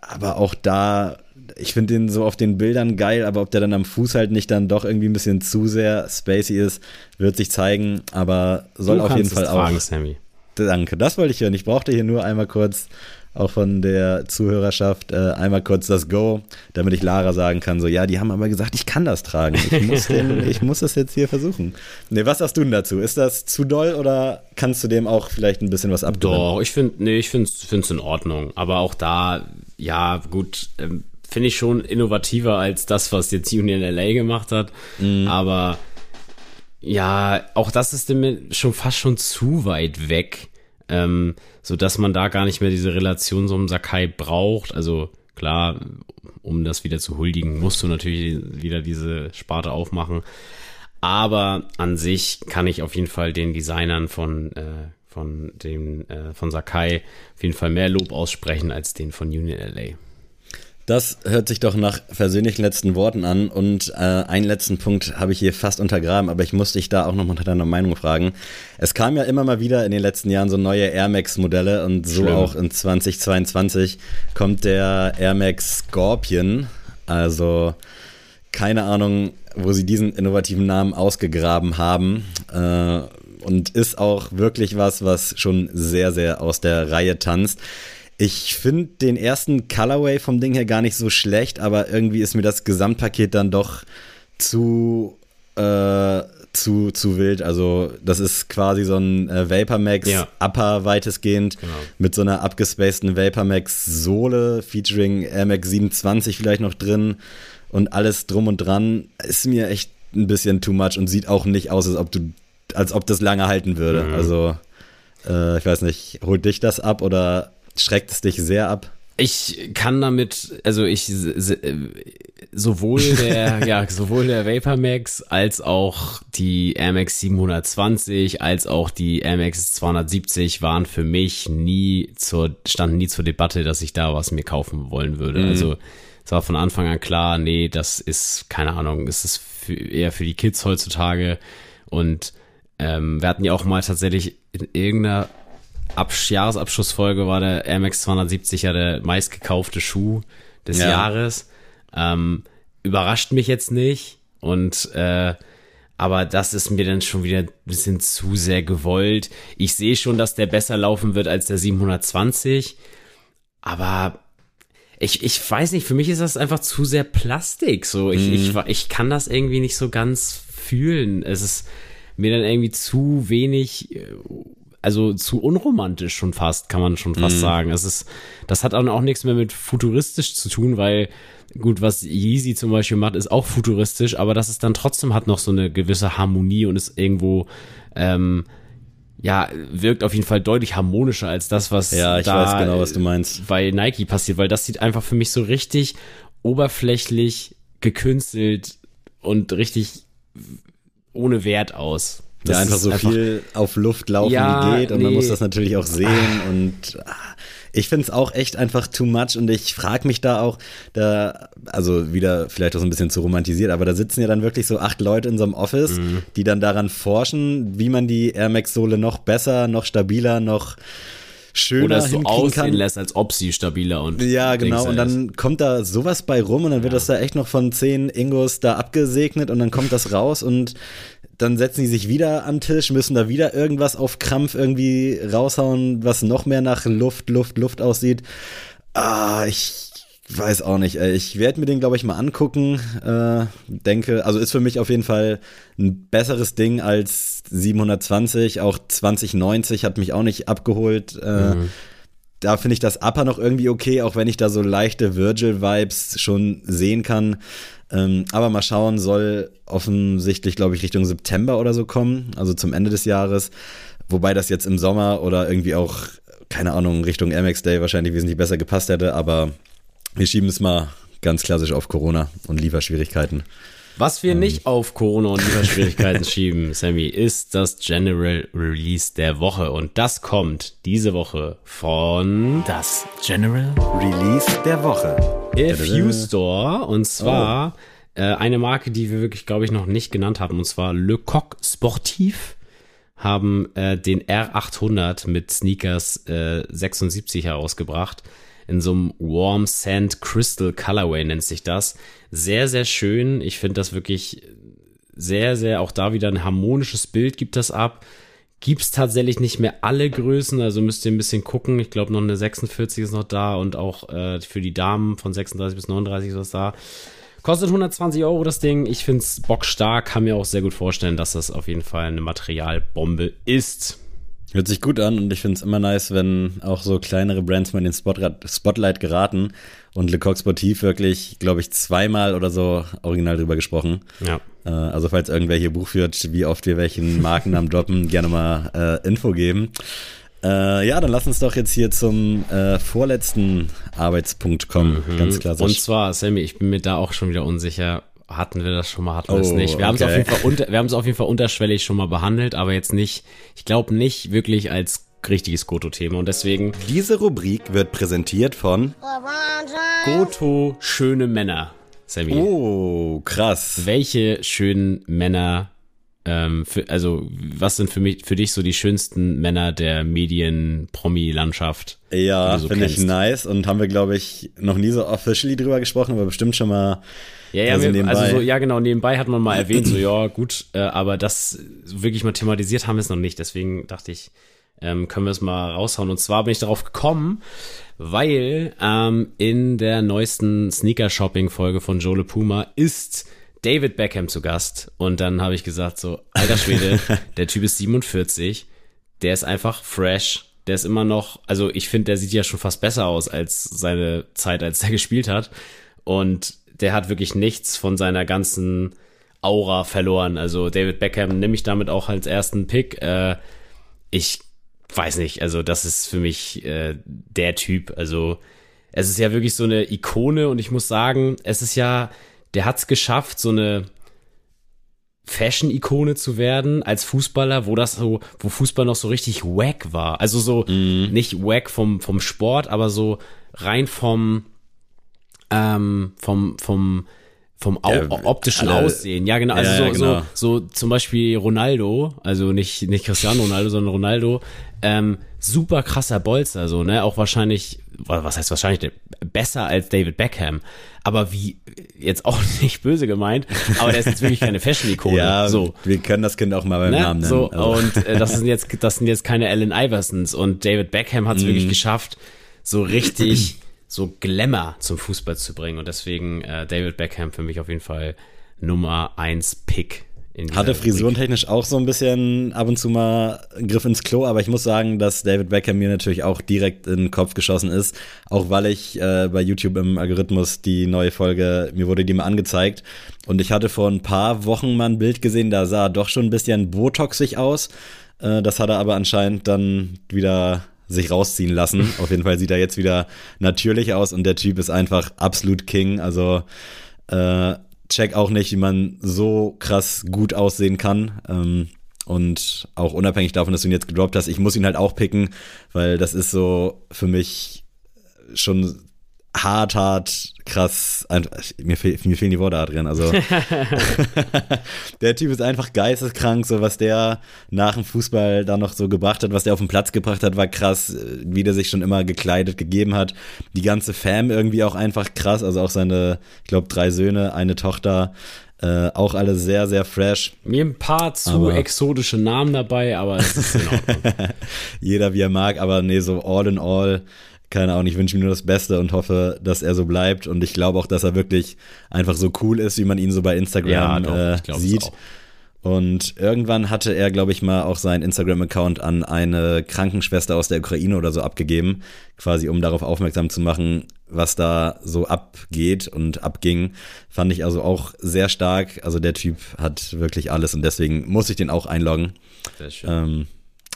aber auch da, ich finde den so auf den Bildern geil, aber ob der dann am Fuß halt nicht dann doch irgendwie ein bisschen zu sehr spacey ist, wird sich zeigen, aber soll du auf jeden Fall tragen, auch. Sammy. Danke, das wollte ich hören. Ich brauchte hier nur einmal kurz auch von der Zuhörerschaft äh, einmal kurz das Go, damit ich Lara sagen kann, so ja, die haben aber gesagt, ich kann das tragen. Ich muss, (laughs) den, ich muss das jetzt hier versuchen. Nee, was sagst du denn dazu? Ist das zu doll oder kannst du dem auch vielleicht ein bisschen was abgewinnen? Doch, ich finde, nee, ich finde es in Ordnung. Aber auch da, ja, gut, ähm, finde ich schon innovativer als das, was jetzt Union LA gemacht hat. Mhm. Aber ja, auch das ist schon fast schon zu weit weg, ähm, so dass man da gar nicht mehr diese Relation so einem Sakai braucht. Also klar, um das wieder zu huldigen, musst du natürlich wieder diese Sparte aufmachen. Aber an sich kann ich auf jeden Fall den Designern von äh, von dem äh, von Sakai auf jeden Fall mehr Lob aussprechen als den von Union LA. Das hört sich doch nach versöhnlichen letzten Worten an und äh, einen letzten Punkt habe ich hier fast untergraben, aber ich musste dich da auch noch mal nach deiner Meinung fragen. Es kam ja immer mal wieder in den letzten Jahren so neue Air Max Modelle und so Schlimm. auch in 2022 kommt der Air Max Scorpion, also keine Ahnung, wo sie diesen innovativen Namen ausgegraben haben. Äh, und ist auch wirklich was, was schon sehr, sehr aus der Reihe tanzt. Ich finde den ersten Colorway vom Ding her gar nicht so schlecht, aber irgendwie ist mir das Gesamtpaket dann doch zu, äh, zu, zu wild. Also, das ist quasi so ein äh, Vapor Max Ja. Upper weitestgehend Genau. mit so einer abgespaceden Vapor Max Sohle featuring Air Max 27 vielleicht noch drin und alles drum und dran. Ist mir echt ein bisschen too much und sieht auch nicht aus, als ob du, als ob das lange halten würde. Mhm. Also, äh, ich weiß nicht, holt dich das ab oder schreckt es dich sehr ab? Ich kann damit, also ich äh, sowohl der, (laughs) ja, sowohl der Vapor Max als auch die Air Max 720 als auch die Air Max 270 waren für mich nie zur, standen nie zur Debatte, dass ich da was mir kaufen wollen würde. Also es war von Anfang an klar, nee, das ist, keine Ahnung, es ist für, eher für die Kids heutzutage und ähm, wir hatten ja auch mal tatsächlich in irgendeiner Absch Jahresabschlussfolge war der Air Max 270 ja der meistgekaufte Schuh des Ja. Jahres. Ähm, überrascht mich jetzt nicht und äh, aber das ist mir dann schon wieder ein bisschen zu sehr gewollt. Ich sehe schon, dass der besser laufen wird als der 720, aber ich, ich weiß nicht, für mich ist das einfach zu sehr Plastik. So, ich, ich, ich kann das irgendwie nicht so ganz fühlen. Es ist mir dann irgendwie zu wenig, äh, also zu unromantisch schon fast, kann man schon fast sagen. Es ist, das hat dann auch nichts mehr mit futuristisch zu tun, weil gut, was Yeezy zum Beispiel macht, ist auch futuristisch, aber das ist dann trotzdem hat noch so eine gewisse Harmonie und ist irgendwo, ähm, ja, wirkt auf jeden Fall deutlich harmonischer als das, was Ja, ich da weiß genau, was du meinst. bei Nike passiert, weil das sieht einfach für mich so richtig oberflächlich gekünstelt und richtig ohne Wert aus. Das ja, einfach so viel auf Luft laufen Ja, wie geht und man nee. muss das natürlich auch sehen und ah, ich finde es auch echt einfach too much und ich frage mich da auch, da, also wieder vielleicht auch so ein bisschen zu romantisiert, aber da sitzen ja dann wirklich so acht Leute in so einem Office, Mhm. die dann daran forschen, wie man die Air Max Sohle noch besser, noch stabiler, noch schöner Oder es so aussehen kann. lässt, als ob sie stabiler und Ja, genau. Und ist. dann kommt da sowas bei rum und dann wird das da echt noch von zehn Ingos da abgesegnet und dann kommt das raus und dann setzen die sich wieder am Tisch, müssen da wieder irgendwas auf Krampf irgendwie raushauen, was noch mehr nach Luft, Luft, Luft aussieht. Ah, ich weiß auch nicht. ey. Ich werde mir den, glaube ich, mal angucken. Äh, denke, also ist für mich auf jeden Fall ein besseres Ding als 720. Auch 2090 hat mich auch nicht abgeholt. Äh, da finde ich das Upper noch irgendwie okay, auch wenn ich da so leichte Virgil-Vibes schon sehen kann. Ähm, aber mal schauen, soll offensichtlich, glaube ich, Richtung September oder so kommen, also zum Ende des Jahres. Wobei das jetzt im Sommer oder irgendwie auch, keine Ahnung, Richtung MX Day wahrscheinlich wesentlich besser gepasst hätte, aber wir schieben es mal ganz klassisch auf Corona und Lieferschwierigkeiten. Was wir nicht auf Corona und Lieferschwierigkeiten (laughs) schieben, Sammy, ist das General Release der Woche. Und das kommt diese Woche von Das General Release der Woche. If You Store. Und zwar äh, eine Marke, die wir wirklich, glaube ich, noch nicht genannt haben. Und zwar Le Coq Sportif haben äh, den R800 mit Sneakers äh, 76 herausgebracht. In so einem Warm Sand Crystal Colorway nennt sich das. Sehr, sehr schön. Ich finde das wirklich sehr, sehr, auch da wieder ein harmonisches Bild gibt das ab. Gibt's tatsächlich nicht mehr alle Größen, also müsst ihr ein bisschen gucken. Ich glaube, noch eine 46 ist noch da und auch äh, für die Damen von 36 bis 39 ist was da. Kostet 120 Euro das Ding. Ich find's bockstark, kann mir auch sehr gut vorstellen, dass das auf jeden Fall eine Materialbombe ist. Hört sich gut an und ich finde es immer nice, wenn auch so kleinere Brands mal in den Spotlight, geraten und Le Coq Sportif wirklich, glaube ich, zweimal oder so original drüber gesprochen. Ja. Äh, also falls irgendwer hier Buch führt, wie oft wir welchen Markennamen (laughs) droppen, gerne mal äh, Info geben. Äh, ja, dann lass uns doch jetzt hier zum äh, vorletzten Arbeitspunkt kommen. Ganz klassisch. Und zwar, Sammy, ich bin mir da auch schon wieder unsicher. Hatten wir das schon mal, hatten wir es Oh, nicht. Wir haben es auf okay. jeden Fall unter, wir haben es auf jeden Fall unterschwellig schon mal behandelt, aber jetzt nicht, ich glaube nicht wirklich als richtiges Goto-Thema. Und deswegen Diese Rubrik wird präsentiert von Goto schöne Männer, Sammy. Oh, krass. Welche schönen Männer, ähm, für, also was sind für mich, für dich so die schönsten Männer der Medien-Promi-Landschaft? Ja, so finde ich nice und haben wir, glaube ich, noch nie so officially drüber gesprochen, aber bestimmt schon mal Ja, ja, Also wir, nebenbei. also so, ja, genau, nebenbei hat man mal erwähnt, so, ja, gut, äh, aber das wirklich mal thematisiert haben wir es noch nicht, deswegen dachte ich, ähm, können wir es mal raushauen. Und zwar bin ich darauf gekommen, weil ähm, in der neuesten Sneaker-Shopping-Folge von Joe Le Puma ist David Beckham zu Gast. Und dann habe ich gesagt, so, alter Schwede, (laughs) der Typ ist 47, der ist einfach fresh, der ist immer noch, also ich finde, der sieht ja schon fast besser aus als seine Zeit, als er gespielt hat. Und der hat wirklich nichts von seiner ganzen Aura verloren. Also David Beckham nehme ich damit auch als ersten Pick. Äh, ich weiß nicht, also das ist für mich äh, der Typ. Also es ist ja wirklich so eine Ikone und ich muss sagen, es ist ja, der hat es geschafft, so eine Fashion-Ikone zu werden als Fußballer, wo das so, wo Fußball noch so richtig wack war. Also so nicht wack vom, vom Sport, aber so rein vom, ähm, vom, vom, vom Au Ja, optischen alle- Aussehen. Ja, genau. Also Ja, so, genau. so, so zum Beispiel Ronaldo, also nicht, nicht Cristiano Ronaldo, sondern Ronaldo, ähm, super krasser Bolzer, so, ne? Auch wahrscheinlich, was heißt wahrscheinlich, besser als David Beckham. Aber wie, jetzt auch (laughs) nicht böse gemeint, aber der ist jetzt wirklich keine Fashion-Ikone. (laughs) Ja, so. wir können das Kind auch mal beim Ne? Namen nennen. So, Also, und äh, das (laughs) sind jetzt, das sind jetzt keine Allen Iversons und David Beckham hat es Mhm. wirklich geschafft, so richtig so Glamour zum Fußball zu bringen. Und deswegen äh, David Beckham für mich auf jeden Fall Nummer eins Pick. Hatte frisurentechnisch auch so ein bisschen ab und zu mal einen Griff ins Klo, aber ich muss sagen, dass David Beckham mir natürlich auch direkt in den Kopf geschossen ist, auch weil ich äh, bei YouTube im Algorithmus die neue Folge, mir wurde die mal angezeigt und ich hatte vor ein paar Wochen mal ein Bild gesehen, da sah er doch schon ein bisschen botoxig aus. Äh, das hat er aber anscheinend dann wieder sich rausziehen lassen. (laughs) Auf jeden Fall sieht er jetzt wieder natürlich aus und der Typ ist einfach absolut King. Also äh, check auch nicht, wie man so krass gut aussehen kann. Ähm, und auch unabhängig davon, dass du ihn jetzt gedroppt hast, ich muss ihn halt auch picken, weil das ist so für mich schon hart, hart, krass. Mir, fehl, mir fehlen die Worte, Adrian. Also (laughs) (laughs) der Typ ist einfach geisteskrank. So was der nach dem Fußball da noch so gebracht hat, was der auf den Platz gebracht hat, war krass. Wie der sich schon immer gekleidet gegeben hat. Die ganze Fam irgendwie auch einfach krass. Also auch seine, ich glaube, drei Söhne, eine Tochter. Äh, auch alle sehr, sehr fresh. Mir ein paar zu aber exotische Namen dabei, aber es ist in Ordnung. (laughs) Jeder wie er mag, aber nee, so all in all keine Ahnung, ich wünsche ihm nur das Beste und hoffe, dass er so bleibt. Und ich glaube auch, dass er wirklich einfach so cool ist, wie man ihn so bei Instagram ja, doch, äh, sieht. Und irgendwann hatte er, glaube ich, mal auch seinen Instagram-Account an eine Krankenschwester aus der Ukraine oder so abgegeben, quasi um darauf aufmerksam zu machen, was da so abgeht und abging. Fand ich also auch sehr stark. Also der Typ hat wirklich alles und deswegen muss ich den auch einloggen. Sehr schön. Ähm,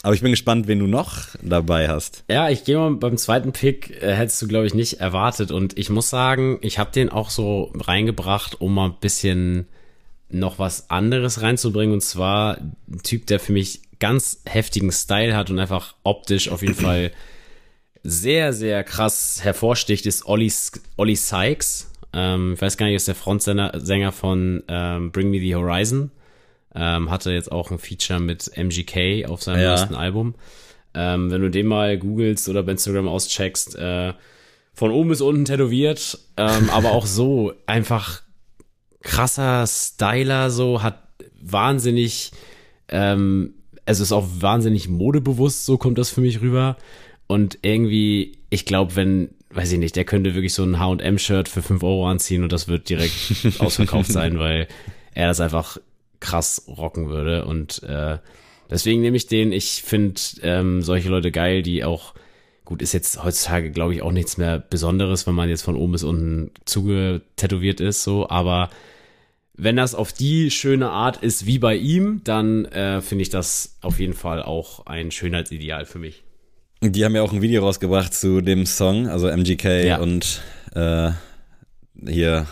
aber ich bin gespannt, wen du noch dabei hast. Ja, ich gehe mal beim zweiten Pick, äh, hättest du, glaube ich, nicht erwartet. Und ich muss sagen, ich habe den auch so reingebracht, um mal ein bisschen noch was anderes reinzubringen. Und zwar ein Typ, der für mich ganz heftigen Style hat und einfach optisch auf jeden Fall sehr, sehr krass hervorsticht, ist Olli, Sykes. Ähm, ich weiß gar nicht, ist der Frontsänger von ähm, Bring Me the Horizon. Ähm, hatte jetzt auch ein Feature mit MGK auf seinem ja. neuesten Album. Ähm, wenn du den mal googelst oder bei Instagram auscheckst, äh, von oben bis unten tätowiert, ähm, aber auch so einfach krasser Styler, so hat wahnsinnig, ähm, also ist auch wahnsinnig modebewusst, so kommt das für mich rüber. Und irgendwie, ich glaube, wenn, weiß ich nicht, der könnte wirklich so ein H&M-Shirt für 5 Euro anziehen und das wird direkt (laughs) ausverkauft sein, weil er das einfach krass rocken würde. Und äh, deswegen nehme ich den. Ich finde ähm, solche Leute geil, die auch, gut, ist jetzt heutzutage, glaube ich, auch nichts mehr Besonderes, wenn man jetzt von oben bis unten zugetätowiert ist, so, aber wenn das auf die schöne Art ist wie bei ihm, dann äh, finde ich das auf jeden Fall auch ein Schönheitsideal für mich. Die haben ja auch ein Video rausgebracht zu dem Song, also MGK ja. und äh, hier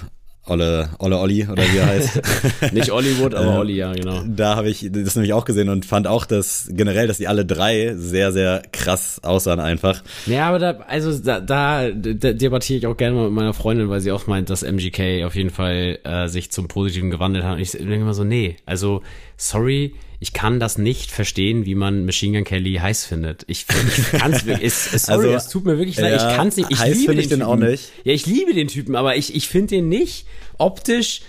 Olle, Olle Olli oder wie er heißt. (laughs) Nicht Hollywood, aber Olli, ja, genau. Da habe ich das nämlich auch gesehen und fand auch, dass generell, dass die alle drei sehr, sehr krass aussahen einfach. Ja, aber da, also da, da, da debattiere ich auch gerne mal mit meiner Freundin, weil sie auch meint, dass MGK auf jeden Fall äh, sich zum Positiven gewandelt hat. Und ich denke immer so, nee, also sorry, ich kann das nicht verstehen, wie man Machine Gun Kelly heiß findet. Ich, ich kann es, sorry, also, es tut mir wirklich leid, ich kann es nicht. Ich heiß liebe den ich den auch nicht. Ja, ich liebe den Typen, aber ich, ich finde den nicht optisch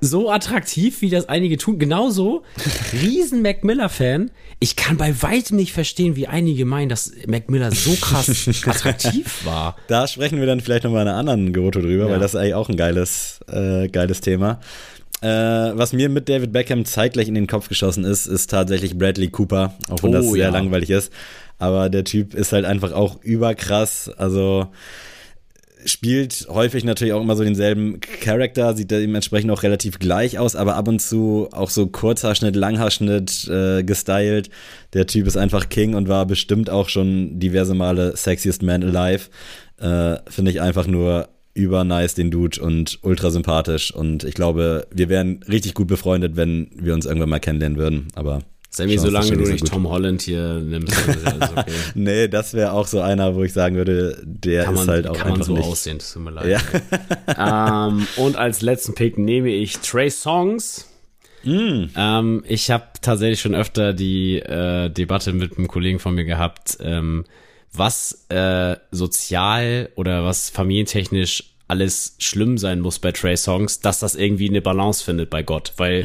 so attraktiv, wie das einige tun. Genauso, riesen Mac Miller-Fan. Ich kann bei weitem nicht verstehen, wie einige meinen, dass Mac Miller so krass (laughs) attraktiv war. Da sprechen wir dann vielleicht nochmal in einer anderen Goto drüber, ja. weil das ist eigentlich auch ein geiles, äh, geiles Thema. Äh, was mir mit David Beckham zeitgleich in den Kopf geschossen ist, ist tatsächlich Bradley Cooper, auch wenn oh, das sehr ja. langweilig ist. Aber der Typ ist halt einfach auch überkrass. Also spielt häufig natürlich auch immer so denselben Charakter, sieht dementsprechend auch relativ gleich aus, aber ab und zu auch so Kurzhaarschnitt, Langhaarschnitt äh, gestylt. Der Typ ist einfach King und war bestimmt auch schon diverse Male Sexiest Man Alive. Äh, Finde ich einfach nur über nice, den Dude, und ultra sympathisch. Und ich glaube, wir wären richtig gut befreundet, wenn wir uns irgendwann mal kennenlernen würden. Aber Sammy, solange du nicht so Tom Holland hier nimmst, alles okay. (laughs) nee, das wäre auch so einer, wo ich sagen würde, der kann ist man, halt auch kann einfach man so nicht. aussehen, tut mir leid. Ja. ähm, und als letzten Pick nehme ich Trey Songs. Mm. Ähm, ich habe tatsächlich schon öfter die äh, Debatte mit einem Kollegen von mir gehabt, ähm, was äh, sozial oder was familientechnisch alles schlimm sein muss bei Trey Songs, dass das irgendwie eine Balance findet bei Gott, weil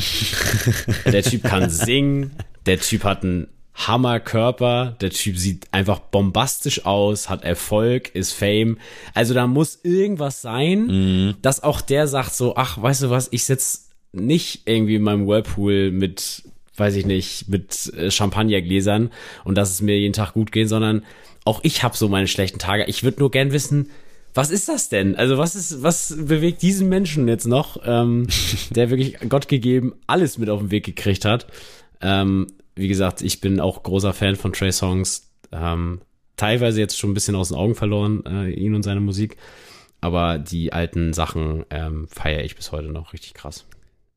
(laughs) der Typ kann singen, der Typ hat einen Hammerkörper, der Typ sieht einfach bombastisch aus, hat Erfolg, ist Fame. Also da muss irgendwas sein, mhm. dass auch der sagt so, ach, weißt du was, ich sitz nicht irgendwie in meinem Whirlpool mit, weiß ich nicht, mit äh, Champagnergläsern und dass es mir jeden Tag gut geht, sondern auch ich habe so meine schlechten Tage. Ich würde nur gern wissen, was ist das denn? Also was ist, was bewegt diesen Menschen jetzt noch, ähm, (laughs) der wirklich Gott gegeben alles mit auf den Weg gekriegt hat? Ähm, wie gesagt, ich bin auch großer Fan von Trey Songs. Ähm, teilweise jetzt schon ein bisschen aus den Augen verloren, äh, ihn und seine Musik. Aber die alten Sachen ähm, feiere ich bis heute noch richtig krass.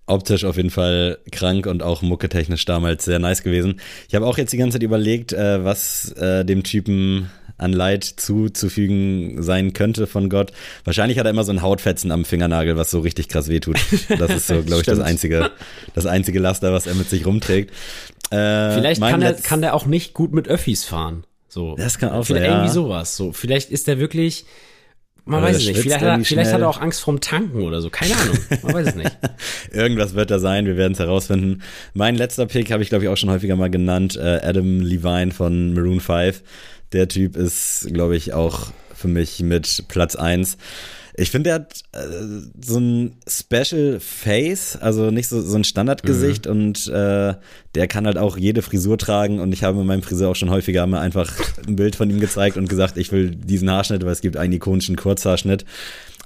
Optisch auf jeden Fall krank und auch mucketechnisch damals sehr nice gewesen. Ich habe auch jetzt die ganze Zeit überlegt, äh, was äh, dem Typen an Leid zuzufügen sein könnte von Gott. Wahrscheinlich hat er immer so ein Hautfetzen am Fingernagel, was so richtig krass wehtut. Das ist so, (laughs) glaube ich, das einzige, das einzige Laster, was er mit sich rumträgt. Äh, Vielleicht kann er, kann der auch nicht gut mit Öffis fahren. So. Das kann auch sein. Ja. Irgendwie sowas. So, vielleicht ist der wirklich, man oder weiß es nicht. Vielleicht, hat er, vielleicht hat er auch Angst vorm Tanken oder so. Keine Ahnung. Man weiß es nicht. (laughs) Irgendwas wird da sein. Wir werden es herausfinden. Mein letzter Pick habe ich, glaube ich, auch schon häufiger mal genannt. Äh, Adam Levine von Maroon 5. Der Typ ist, glaube ich, auch für mich mit Platz 1. Ich finde, er hat äh, so ein Special Face, also nicht so, so ein Standardgesicht mhm. und äh, der kann halt auch jede Frisur tragen und ich habe meinem Friseur auch schon häufiger mal einfach ein Bild von ihm gezeigt und gesagt, ich will diesen Haarschnitt, weil es gibt einen ikonischen Kurzhaarschnitt.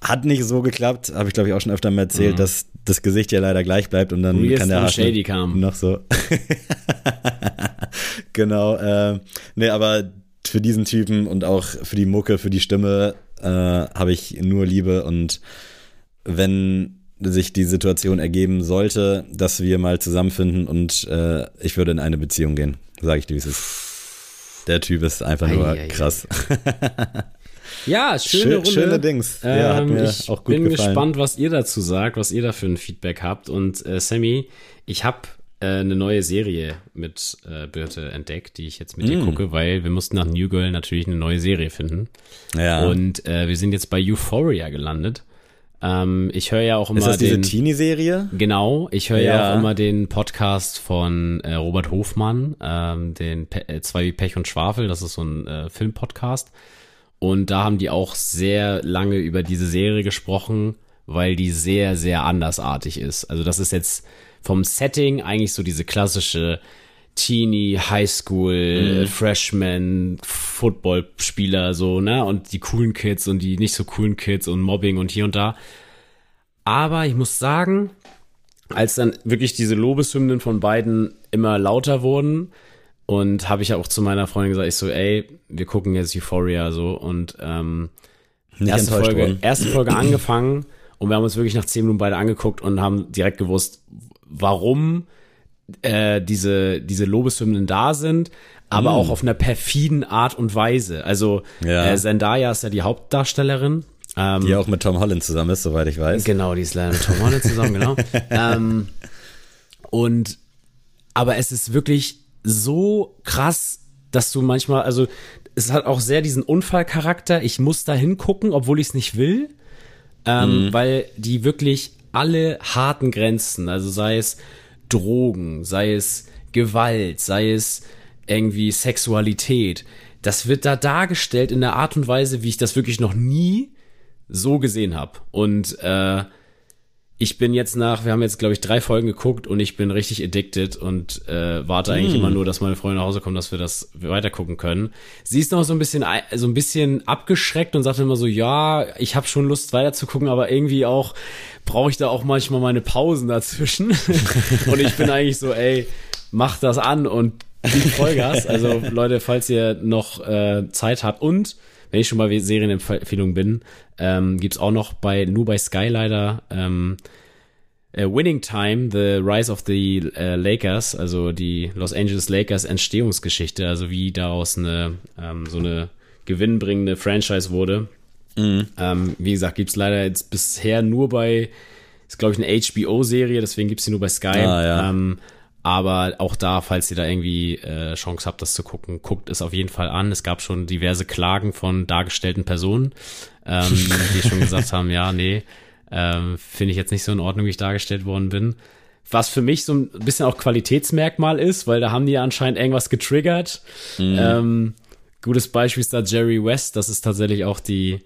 Hat nicht so geklappt, habe ich glaube ich auch schon öfter mal erzählt, mhm. dass das Gesicht ja leider gleich bleibt und dann Weird kann der Haarschnitt Shady kam. noch so. (laughs) genau, äh, nee, aber für diesen Typen und auch für die Mucke, für die Stimme äh, habe ich nur Liebe und wenn sich die Situation ergeben sollte, dass wir mal zusammenfinden und äh, ich würde in eine Beziehung gehen, sage ich dir, wie es ist. Der Typ ist einfach nur ei, krass. (laughs) Ja, schöne Schön, Runde. Schöne Dings. Ja, hat ähm, mir ich auch gut bin gefallen. gespannt, was ihr dazu sagt, was ihr da für ein Feedback habt. Und äh, Sammy, ich habe eine neue Serie mit äh, Birte entdeckt, die ich jetzt mit mm. dir gucke, weil wir mussten nach New Girl natürlich eine neue Serie finden. Ja. Und äh, wir sind jetzt bei Euphoria gelandet. Ähm, ich höre ja auch immer. Ist das den, diese Teenie-Serie? Genau, ich höre ja. ja. auch immer den Podcast von äh, Robert Hofmann, ähm, den Pe äh, Zwei wie Pech und Schwafel, das ist so ein äh, Filmpodcast. Und da haben die auch sehr lange über diese Serie gesprochen, weil die sehr, sehr andersartig ist. Also das ist jetzt vom Setting eigentlich so diese klassische Teenie, Highschool, mhm. Freshman, Footballspieler so, ne? Und die coolen Kids und die nicht so coolen Kids und Mobbing und hier und da. Aber ich muss sagen, als dann wirklich diese Lobeshymnen von beiden immer lauter wurden, und habe ich auch zu meiner Freundin gesagt, ich so, ey, wir gucken jetzt Euphoria so und ähm, erste Folge, erste Folge angefangen und wir haben uns wirklich nach zehn Minuten beide angeguckt und haben direkt gewusst, warum äh, diese, diese Lobeshymnen da sind, aber mm. auch auf einer perfiden Art und Weise. Also ja. äh, Zendaya ist ja die Hauptdarstellerin. Ähm, die auch mit Tom Holland zusammen ist, soweit ich weiß. Genau, die ist leider mit Tom Holland zusammen, genau. (laughs) ähm, und aber es ist wirklich so krass, dass du manchmal, also es hat auch sehr diesen Unfallcharakter. Ich muss da hingucken, obwohl ich es nicht will, ähm, mhm. weil die wirklich alle harten Grenzen, also sei es Drogen, sei es Gewalt, sei es irgendwie Sexualität, das wird da dargestellt in der Art und Weise, wie ich das wirklich noch nie so gesehen habe. Und äh, ich bin jetzt nach, wir haben jetzt, glaube ich, drei Folgen geguckt und ich bin richtig addicted und äh, warte eigentlich mm. immer nur, dass meine Freunde nach Hause kommen, dass wir das weiter gucken können. Sie ist noch so ein bisschen so ein bisschen abgeschreckt und sagt immer so, ja, ich habe schon Lust weiter zu gucken, aber irgendwie auch brauche ich da auch manchmal meine Pausen dazwischen. (laughs) und ich bin eigentlich so, ey, mach das an und gib Vollgas. Also Leute, falls ihr noch äh, Zeit habt und wenn ich schon bei Serienempfehlungen bin, ähm, gibt auch noch bei, nur bei Sky leider, ähm, äh, Winning Time, The Rise of the äh, Lakers, also die Los Angeles Lakers Entstehungsgeschichte, also wie daraus eine, ähm, so eine gewinnbringende Franchise wurde. Mhm. Ähm, wie gesagt, gibt's leider jetzt bisher nur bei, ist glaube ich eine HBO-Serie, deswegen gibt's sie nur bei Sky. Ah, ja. ähm, aber auch da, falls ihr da irgendwie äh, Chance habt, das zu gucken, guckt es auf jeden Fall an. Es gab schon diverse Klagen von dargestellten Personen, ähm, (laughs) die schon gesagt haben, ja, nee, ähm, finde ich jetzt nicht so in Ordnung, wie ich dargestellt worden bin. Was für mich so ein bisschen auch Qualitätsmerkmal ist, weil da haben die ja anscheinend irgendwas getriggert. Mhm. Ähm, gutes Beispiel ist da Jerry West, das ist tatsächlich auch die,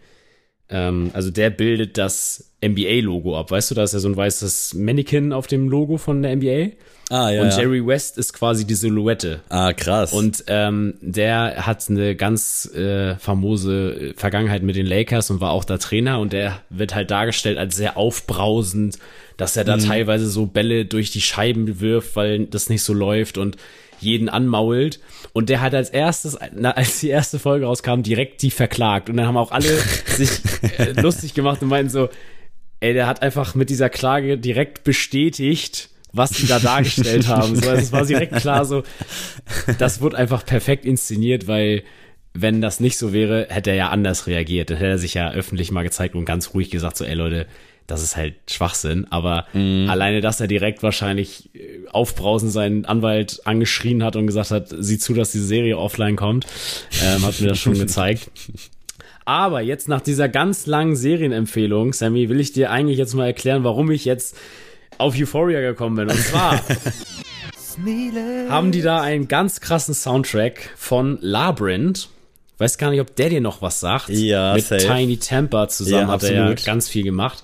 ähm, also der bildet das NBA-Logo ab. Weißt du, da ist ja so ein weißes Mannequin auf dem Logo von der NBA. Ah, ja. Und Jerry West ist quasi die Silhouette. Ah, krass. Und ähm, der hat eine ganz äh, famose Vergangenheit mit den Lakers und war auch da Trainer und der wird halt dargestellt als sehr aufbrausend, dass er da mhm. teilweise so Bälle durch die Scheiben wirft, weil das nicht so läuft und jeden anmault. Und der hat als erstes, als die erste Folge rauskam, direkt die verklagt. Und dann haben auch alle (laughs) sich äh, lustig gemacht und meinten so, ey, der hat einfach mit dieser Klage direkt bestätigt, was die da dargestellt haben. So, also es war direkt klar so, das wird einfach perfekt inszeniert, weil wenn das nicht so wäre, hätte er ja anders reagiert. Dann hätte er sich ja öffentlich mal gezeigt und ganz ruhig gesagt so, ey Leute, das ist halt Schwachsinn. Aber mhm. alleine, dass er direkt wahrscheinlich äh, aufbrausend seinen Anwalt angeschrien hat und gesagt hat, sieh zu, dass diese Serie offline kommt, ähm, hat mir das schon gezeigt. Aber jetzt nach dieser ganz langen Serienempfehlung, Sammy, will ich dir eigentlich jetzt mal erklären, warum ich jetzt auf Euphoria gekommen bin. Und zwar haben die da einen ganz krassen Soundtrack von Labyrinth. Weiß gar nicht, ob der dir noch was sagt. Ja, Mit safe. Tiny Temper zusammen Ja, hat er ja absolut. ganz viel gemacht.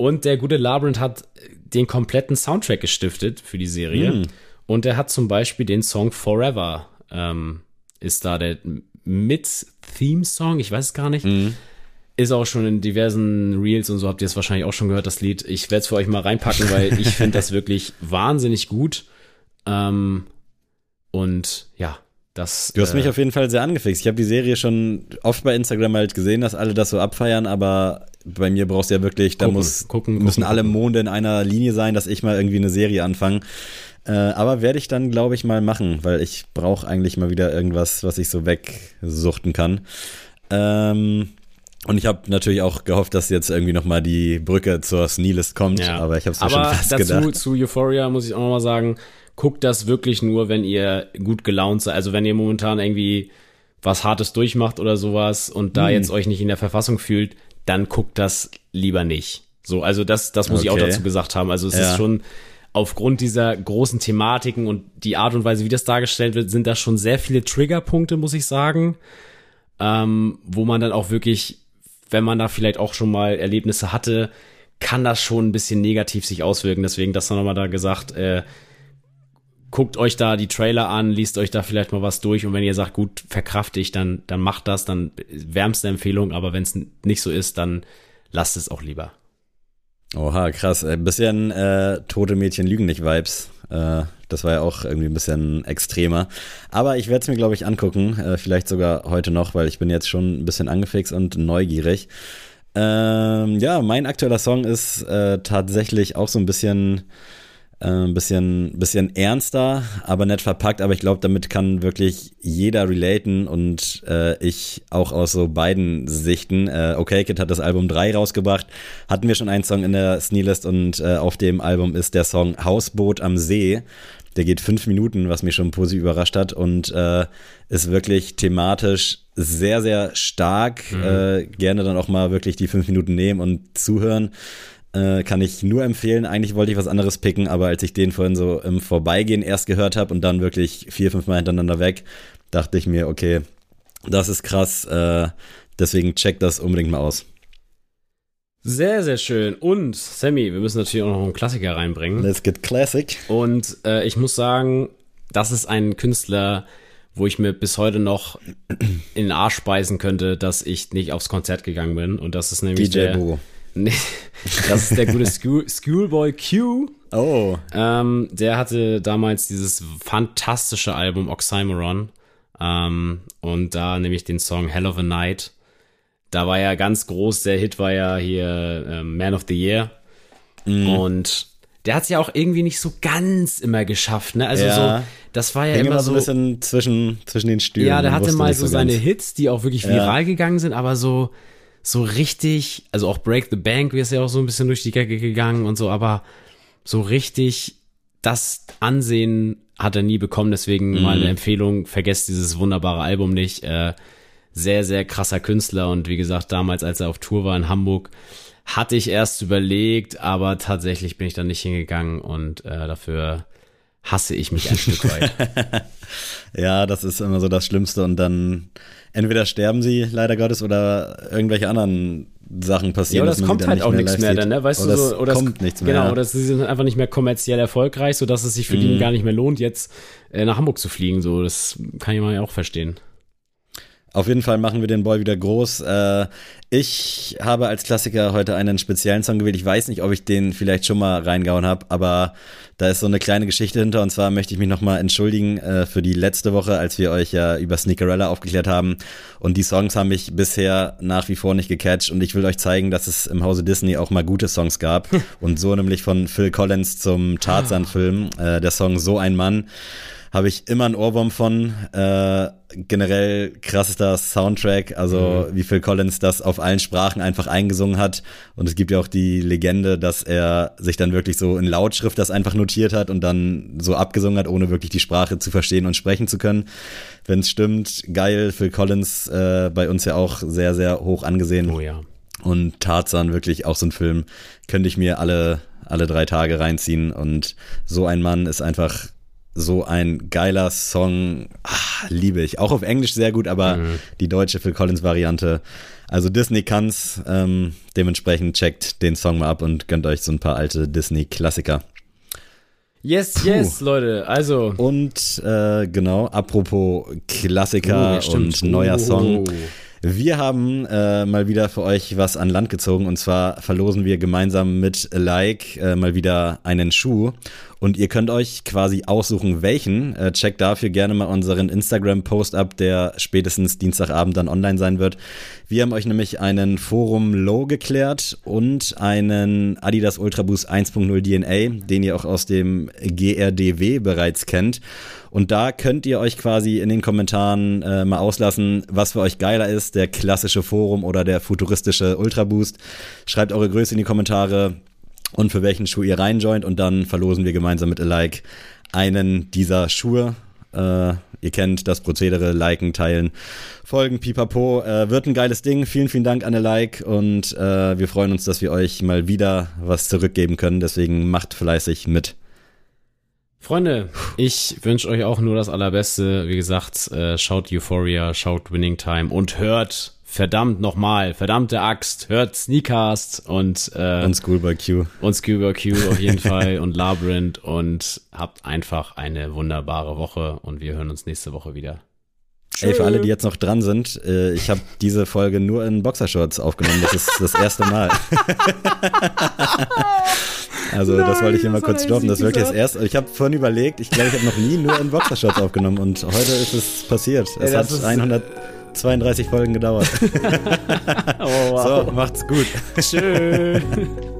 Und der gute Labyrinth hat den kompletten Soundtrack gestiftet für die Serie. Hm. Und er hat zum Beispiel den Song Forever, ähm, ist da der Mit-Theme-Song, ich weiß es gar nicht. Hm. Ist auch schon in diversen Reels und so habt ihr es wahrscheinlich auch schon gehört, das Lied. Ich werde es für euch mal reinpacken, weil (laughs) ich finde das wirklich wahnsinnig gut. Ähm, und ja, das. Du hast äh, mich auf jeden Fall sehr angefixt. Ich habe die Serie schon oft bei Instagram halt gesehen, dass alle das so abfeiern, aber bei mir brauchst du ja wirklich, da Gucken, muss, gucken, müssen gucken, alle. Monde in einer Linie sein, dass ich mal irgendwie eine Serie anfange. Äh, aber werde ich dann, glaube ich, mal machen, weil ich brauche eigentlich mal wieder irgendwas, was ich so wegsuchten kann. Ähm, und ich habe natürlich auch gehofft, dass jetzt irgendwie noch mal die Brücke zur Sneelist kommt, Ja. aber ich habe es mir schon fast dazu gedacht. zu Euphoria muss ich auch noch mal sagen, guckt das wirklich nur, wenn ihr gut gelaunt seid. Also wenn ihr momentan irgendwie was Hartes durchmacht oder sowas und Hm. da jetzt euch nicht in der Verfassung fühlt, dann guckt das lieber nicht. So, also das, das muss ich auch Okay. dazu gesagt haben. Also es Ja. ist schon aufgrund dieser großen Thematiken und die Art und Weise, wie das dargestellt wird, sind da schon sehr viele Triggerpunkte, muss ich sagen, ähm, wo man dann auch wirklich, wenn man da vielleicht auch schon mal Erlebnisse hatte, kann das schon ein bisschen negativ sich auswirken. Deswegen das nochmal da gesagt, äh, guckt euch da die Trailer an, liest euch da vielleicht mal was durch und wenn ihr sagt, gut, verkraft ich, dann, dann macht das, dann wärmste Empfehlung, aber wenn es nicht so ist, dann lasst es auch lieber. Oha, krass. Ein bisschen äh, tote Mädchen lügen nicht Vibes. Äh, das war ja auch irgendwie ein bisschen extremer. Aber ich werde es mir, glaube ich, angucken. Äh, vielleicht sogar heute noch, weil ich bin jetzt schon ein bisschen angefixt und neugierig. Ähm, ja, mein aktueller Song ist äh, tatsächlich auch so ein bisschen äh, ein bisschen, bisschen ernster, aber nett verpackt. Aber ich glaube, damit kann wirklich jeder relaten und äh, ich auch aus so beiden Sichten. Äh, okay Kid hat das Album 3 rausgebracht. Hatten wir schon einen Song in der Sneelist und äh, auf dem Album ist der Song Hausboot am See. Der geht fünf Minuten, was mich schon positiv überrascht hat und äh, ist wirklich thematisch sehr, sehr stark. Äh, gerne dann auch mal wirklich die fünf Minuten nehmen und zuhören. Äh, kann ich nur empfehlen. Eigentlich wollte ich was anderes picken, aber als ich den vorhin so im Vorbeigehen erst gehört habe und dann wirklich vier, fünf Mal hintereinander weg, dachte ich mir, okay, das ist krass. Äh, deswegen check das unbedingt mal aus. Sehr, sehr schön. Und, Sammy, wir müssen natürlich auch noch einen Klassiker reinbringen. Let's get classic. Und äh, ich muss sagen, das ist ein Künstler, wo ich mir bis heute noch in den Arsch speisen könnte, dass ich nicht aufs Konzert gegangen bin. Und das ist nämlich DJ der, Bogo. Nee, das ist der gute School, Schoolboy Q. Oh, Ähm, der hatte damals dieses fantastische Album Oxymoron. Ähm, und da nämlich den Song Hell of a Night. Da war ja ganz groß, der Hit war ja hier ähm, Man of the Year. Und der hat es ja auch irgendwie nicht so ganz immer geschafft, ne? Also Ja. so, das war ja hängen immer so so. ein bisschen zwischen, zwischen den Stühlen. ja, der hatte mal nicht so seine. Hits, die auch wirklich viral gegangen sind, aber so, so richtig, also auch Break the Bank ist ja auch so ein bisschen durch die Decke gegangen und so, aber so richtig das Ansehen hat er nie bekommen, deswegen Mhm. mal eine Empfehlung, vergesst dieses wunderbare Album nicht. Äh, sehr, sehr krasser Künstler und wie gesagt, damals, als er auf Tour war in Hamburg, hatte ich erst überlegt, aber tatsächlich bin ich dann nicht hingegangen und äh, dafür hasse ich mich ein Stück weit. (laughs) Ja, das ist immer so das Schlimmste und dann entweder sterben sie leider Gottes oder irgendwelche anderen Sachen Ja, passieren. oder dass es man kommt sie dann halt nicht auch nichts mehr sieht. dann, ne? Weißt oder du so, es oder kommt es, nichts mehr. Genau, ja. oder sie sind einfach nicht mehr kommerziell erfolgreich, sodass es sich für Mhm. die gar nicht mehr lohnt, jetzt äh, nach Hamburg zu fliegen. So, das kann ich mal ja auch verstehen. Auf jeden Fall machen wir den Boy wieder groß. Äh, ich habe als Klassiker heute einen speziellen Song gewählt. Ich weiß nicht, ob ich den vielleicht schon mal reingehauen habe, aber da ist so eine kleine Geschichte hinter. Und zwar möchte ich mich nochmal entschuldigen äh, für die letzte Woche, als wir euch ja über Sneakerella aufgeklärt haben. Und die Songs haben mich bisher nach wie vor nicht gecatcht. Und ich will euch zeigen, dass es im Hause Disney auch mal gute Songs gab. und so nämlich von Phil Collins zum Tarzan-Film. Äh, der Song So ein Mann habe ich immer einen Ohrwurm von. Äh, generell krassester Soundtrack, also mhm. wie Phil Collins das auf allen Sprachen einfach eingesungen hat. Und es gibt ja auch die Legende, dass er sich dann wirklich so in Lautschrift das einfach notiert hat und dann so abgesungen hat, ohne wirklich die Sprache zu verstehen und sprechen zu können. Wenn es stimmt, geil. Phil Collins äh, bei uns ja auch sehr, sehr hoch angesehen. Oh ja. Und Tarzan wirklich auch so ein Film, könnte ich mir alle, alle drei Tage reinziehen. Und so ein Mann ist einfach so ein geiler Song, ach, liebe ich. Auch auf Englisch sehr gut, aber mhm. die deutsche Phil Collins Variante. Also Disney kann's, ähm, dementsprechend checkt den Song mal ab und gönnt euch so ein paar alte Disney Klassiker. Yes, Puh. yes, Leute, also. Und äh, genau, apropos Klassiker oh, und neuer Song. Oh. Wir haben äh, mal wieder für euch was an Land gezogen und zwar verlosen wir gemeinsam mit Like äh, mal wieder einen Schuh und ihr könnt euch quasi aussuchen, welchen. Äh, checkt dafür gerne mal unseren Instagram-Post ab, der spätestens Dienstagabend dann online sein wird. Wir haben euch nämlich einen Forum Low geklärt und einen Adidas Ultra Boost 1.0 DNA, den ihr auch aus dem GRDW bereits kennt. Und da könnt ihr euch quasi in den Kommentaren äh, mal auslassen, was für euch geiler ist, der klassische Forum oder der futuristische Ultra Boost. Schreibt eure Größe in die Kommentare und für welchen Schuh ihr reinjoint und dann verlosen wir gemeinsam mit Alike einen dieser Schuhe. Äh, ihr kennt das Prozedere, liken, teilen, folgen, pipapo. Äh, wird ein geiles Ding. Vielen, vielen Dank an Like und äh, wir freuen uns, dass wir euch mal wieder was zurückgeben können. Deswegen macht fleißig mit. Freunde, ich wünsche euch auch nur das Allerbeste. Wie gesagt, äh, schaut Euphoria, schaut Winning Time und hört verdammt nochmal, verdammte Axt, hört Sneakcast und, äh, und Schoolboy Q. Und Schoolboy Q auf jeden (laughs) Fall und Labyrinth und habt einfach eine wunderbare Woche und wir hören uns nächste Woche wieder. Ey, für alle, die jetzt noch dran sind, äh, ich habe diese Folge nur in Boxershorts aufgenommen. Das ist das erste Mal. (laughs) also Nein, das wollte ich hier mal kurz stoppen. Das ist wirklich das erste. Ich habe vorhin überlegt, ich glaube, ich habe noch nie nur in Boxershorts aufgenommen und heute ist es passiert. Es Ey, hat 100 32 Folgen gedauert. (laughs) oh, wow. So, macht's gut. Tschüss. (laughs)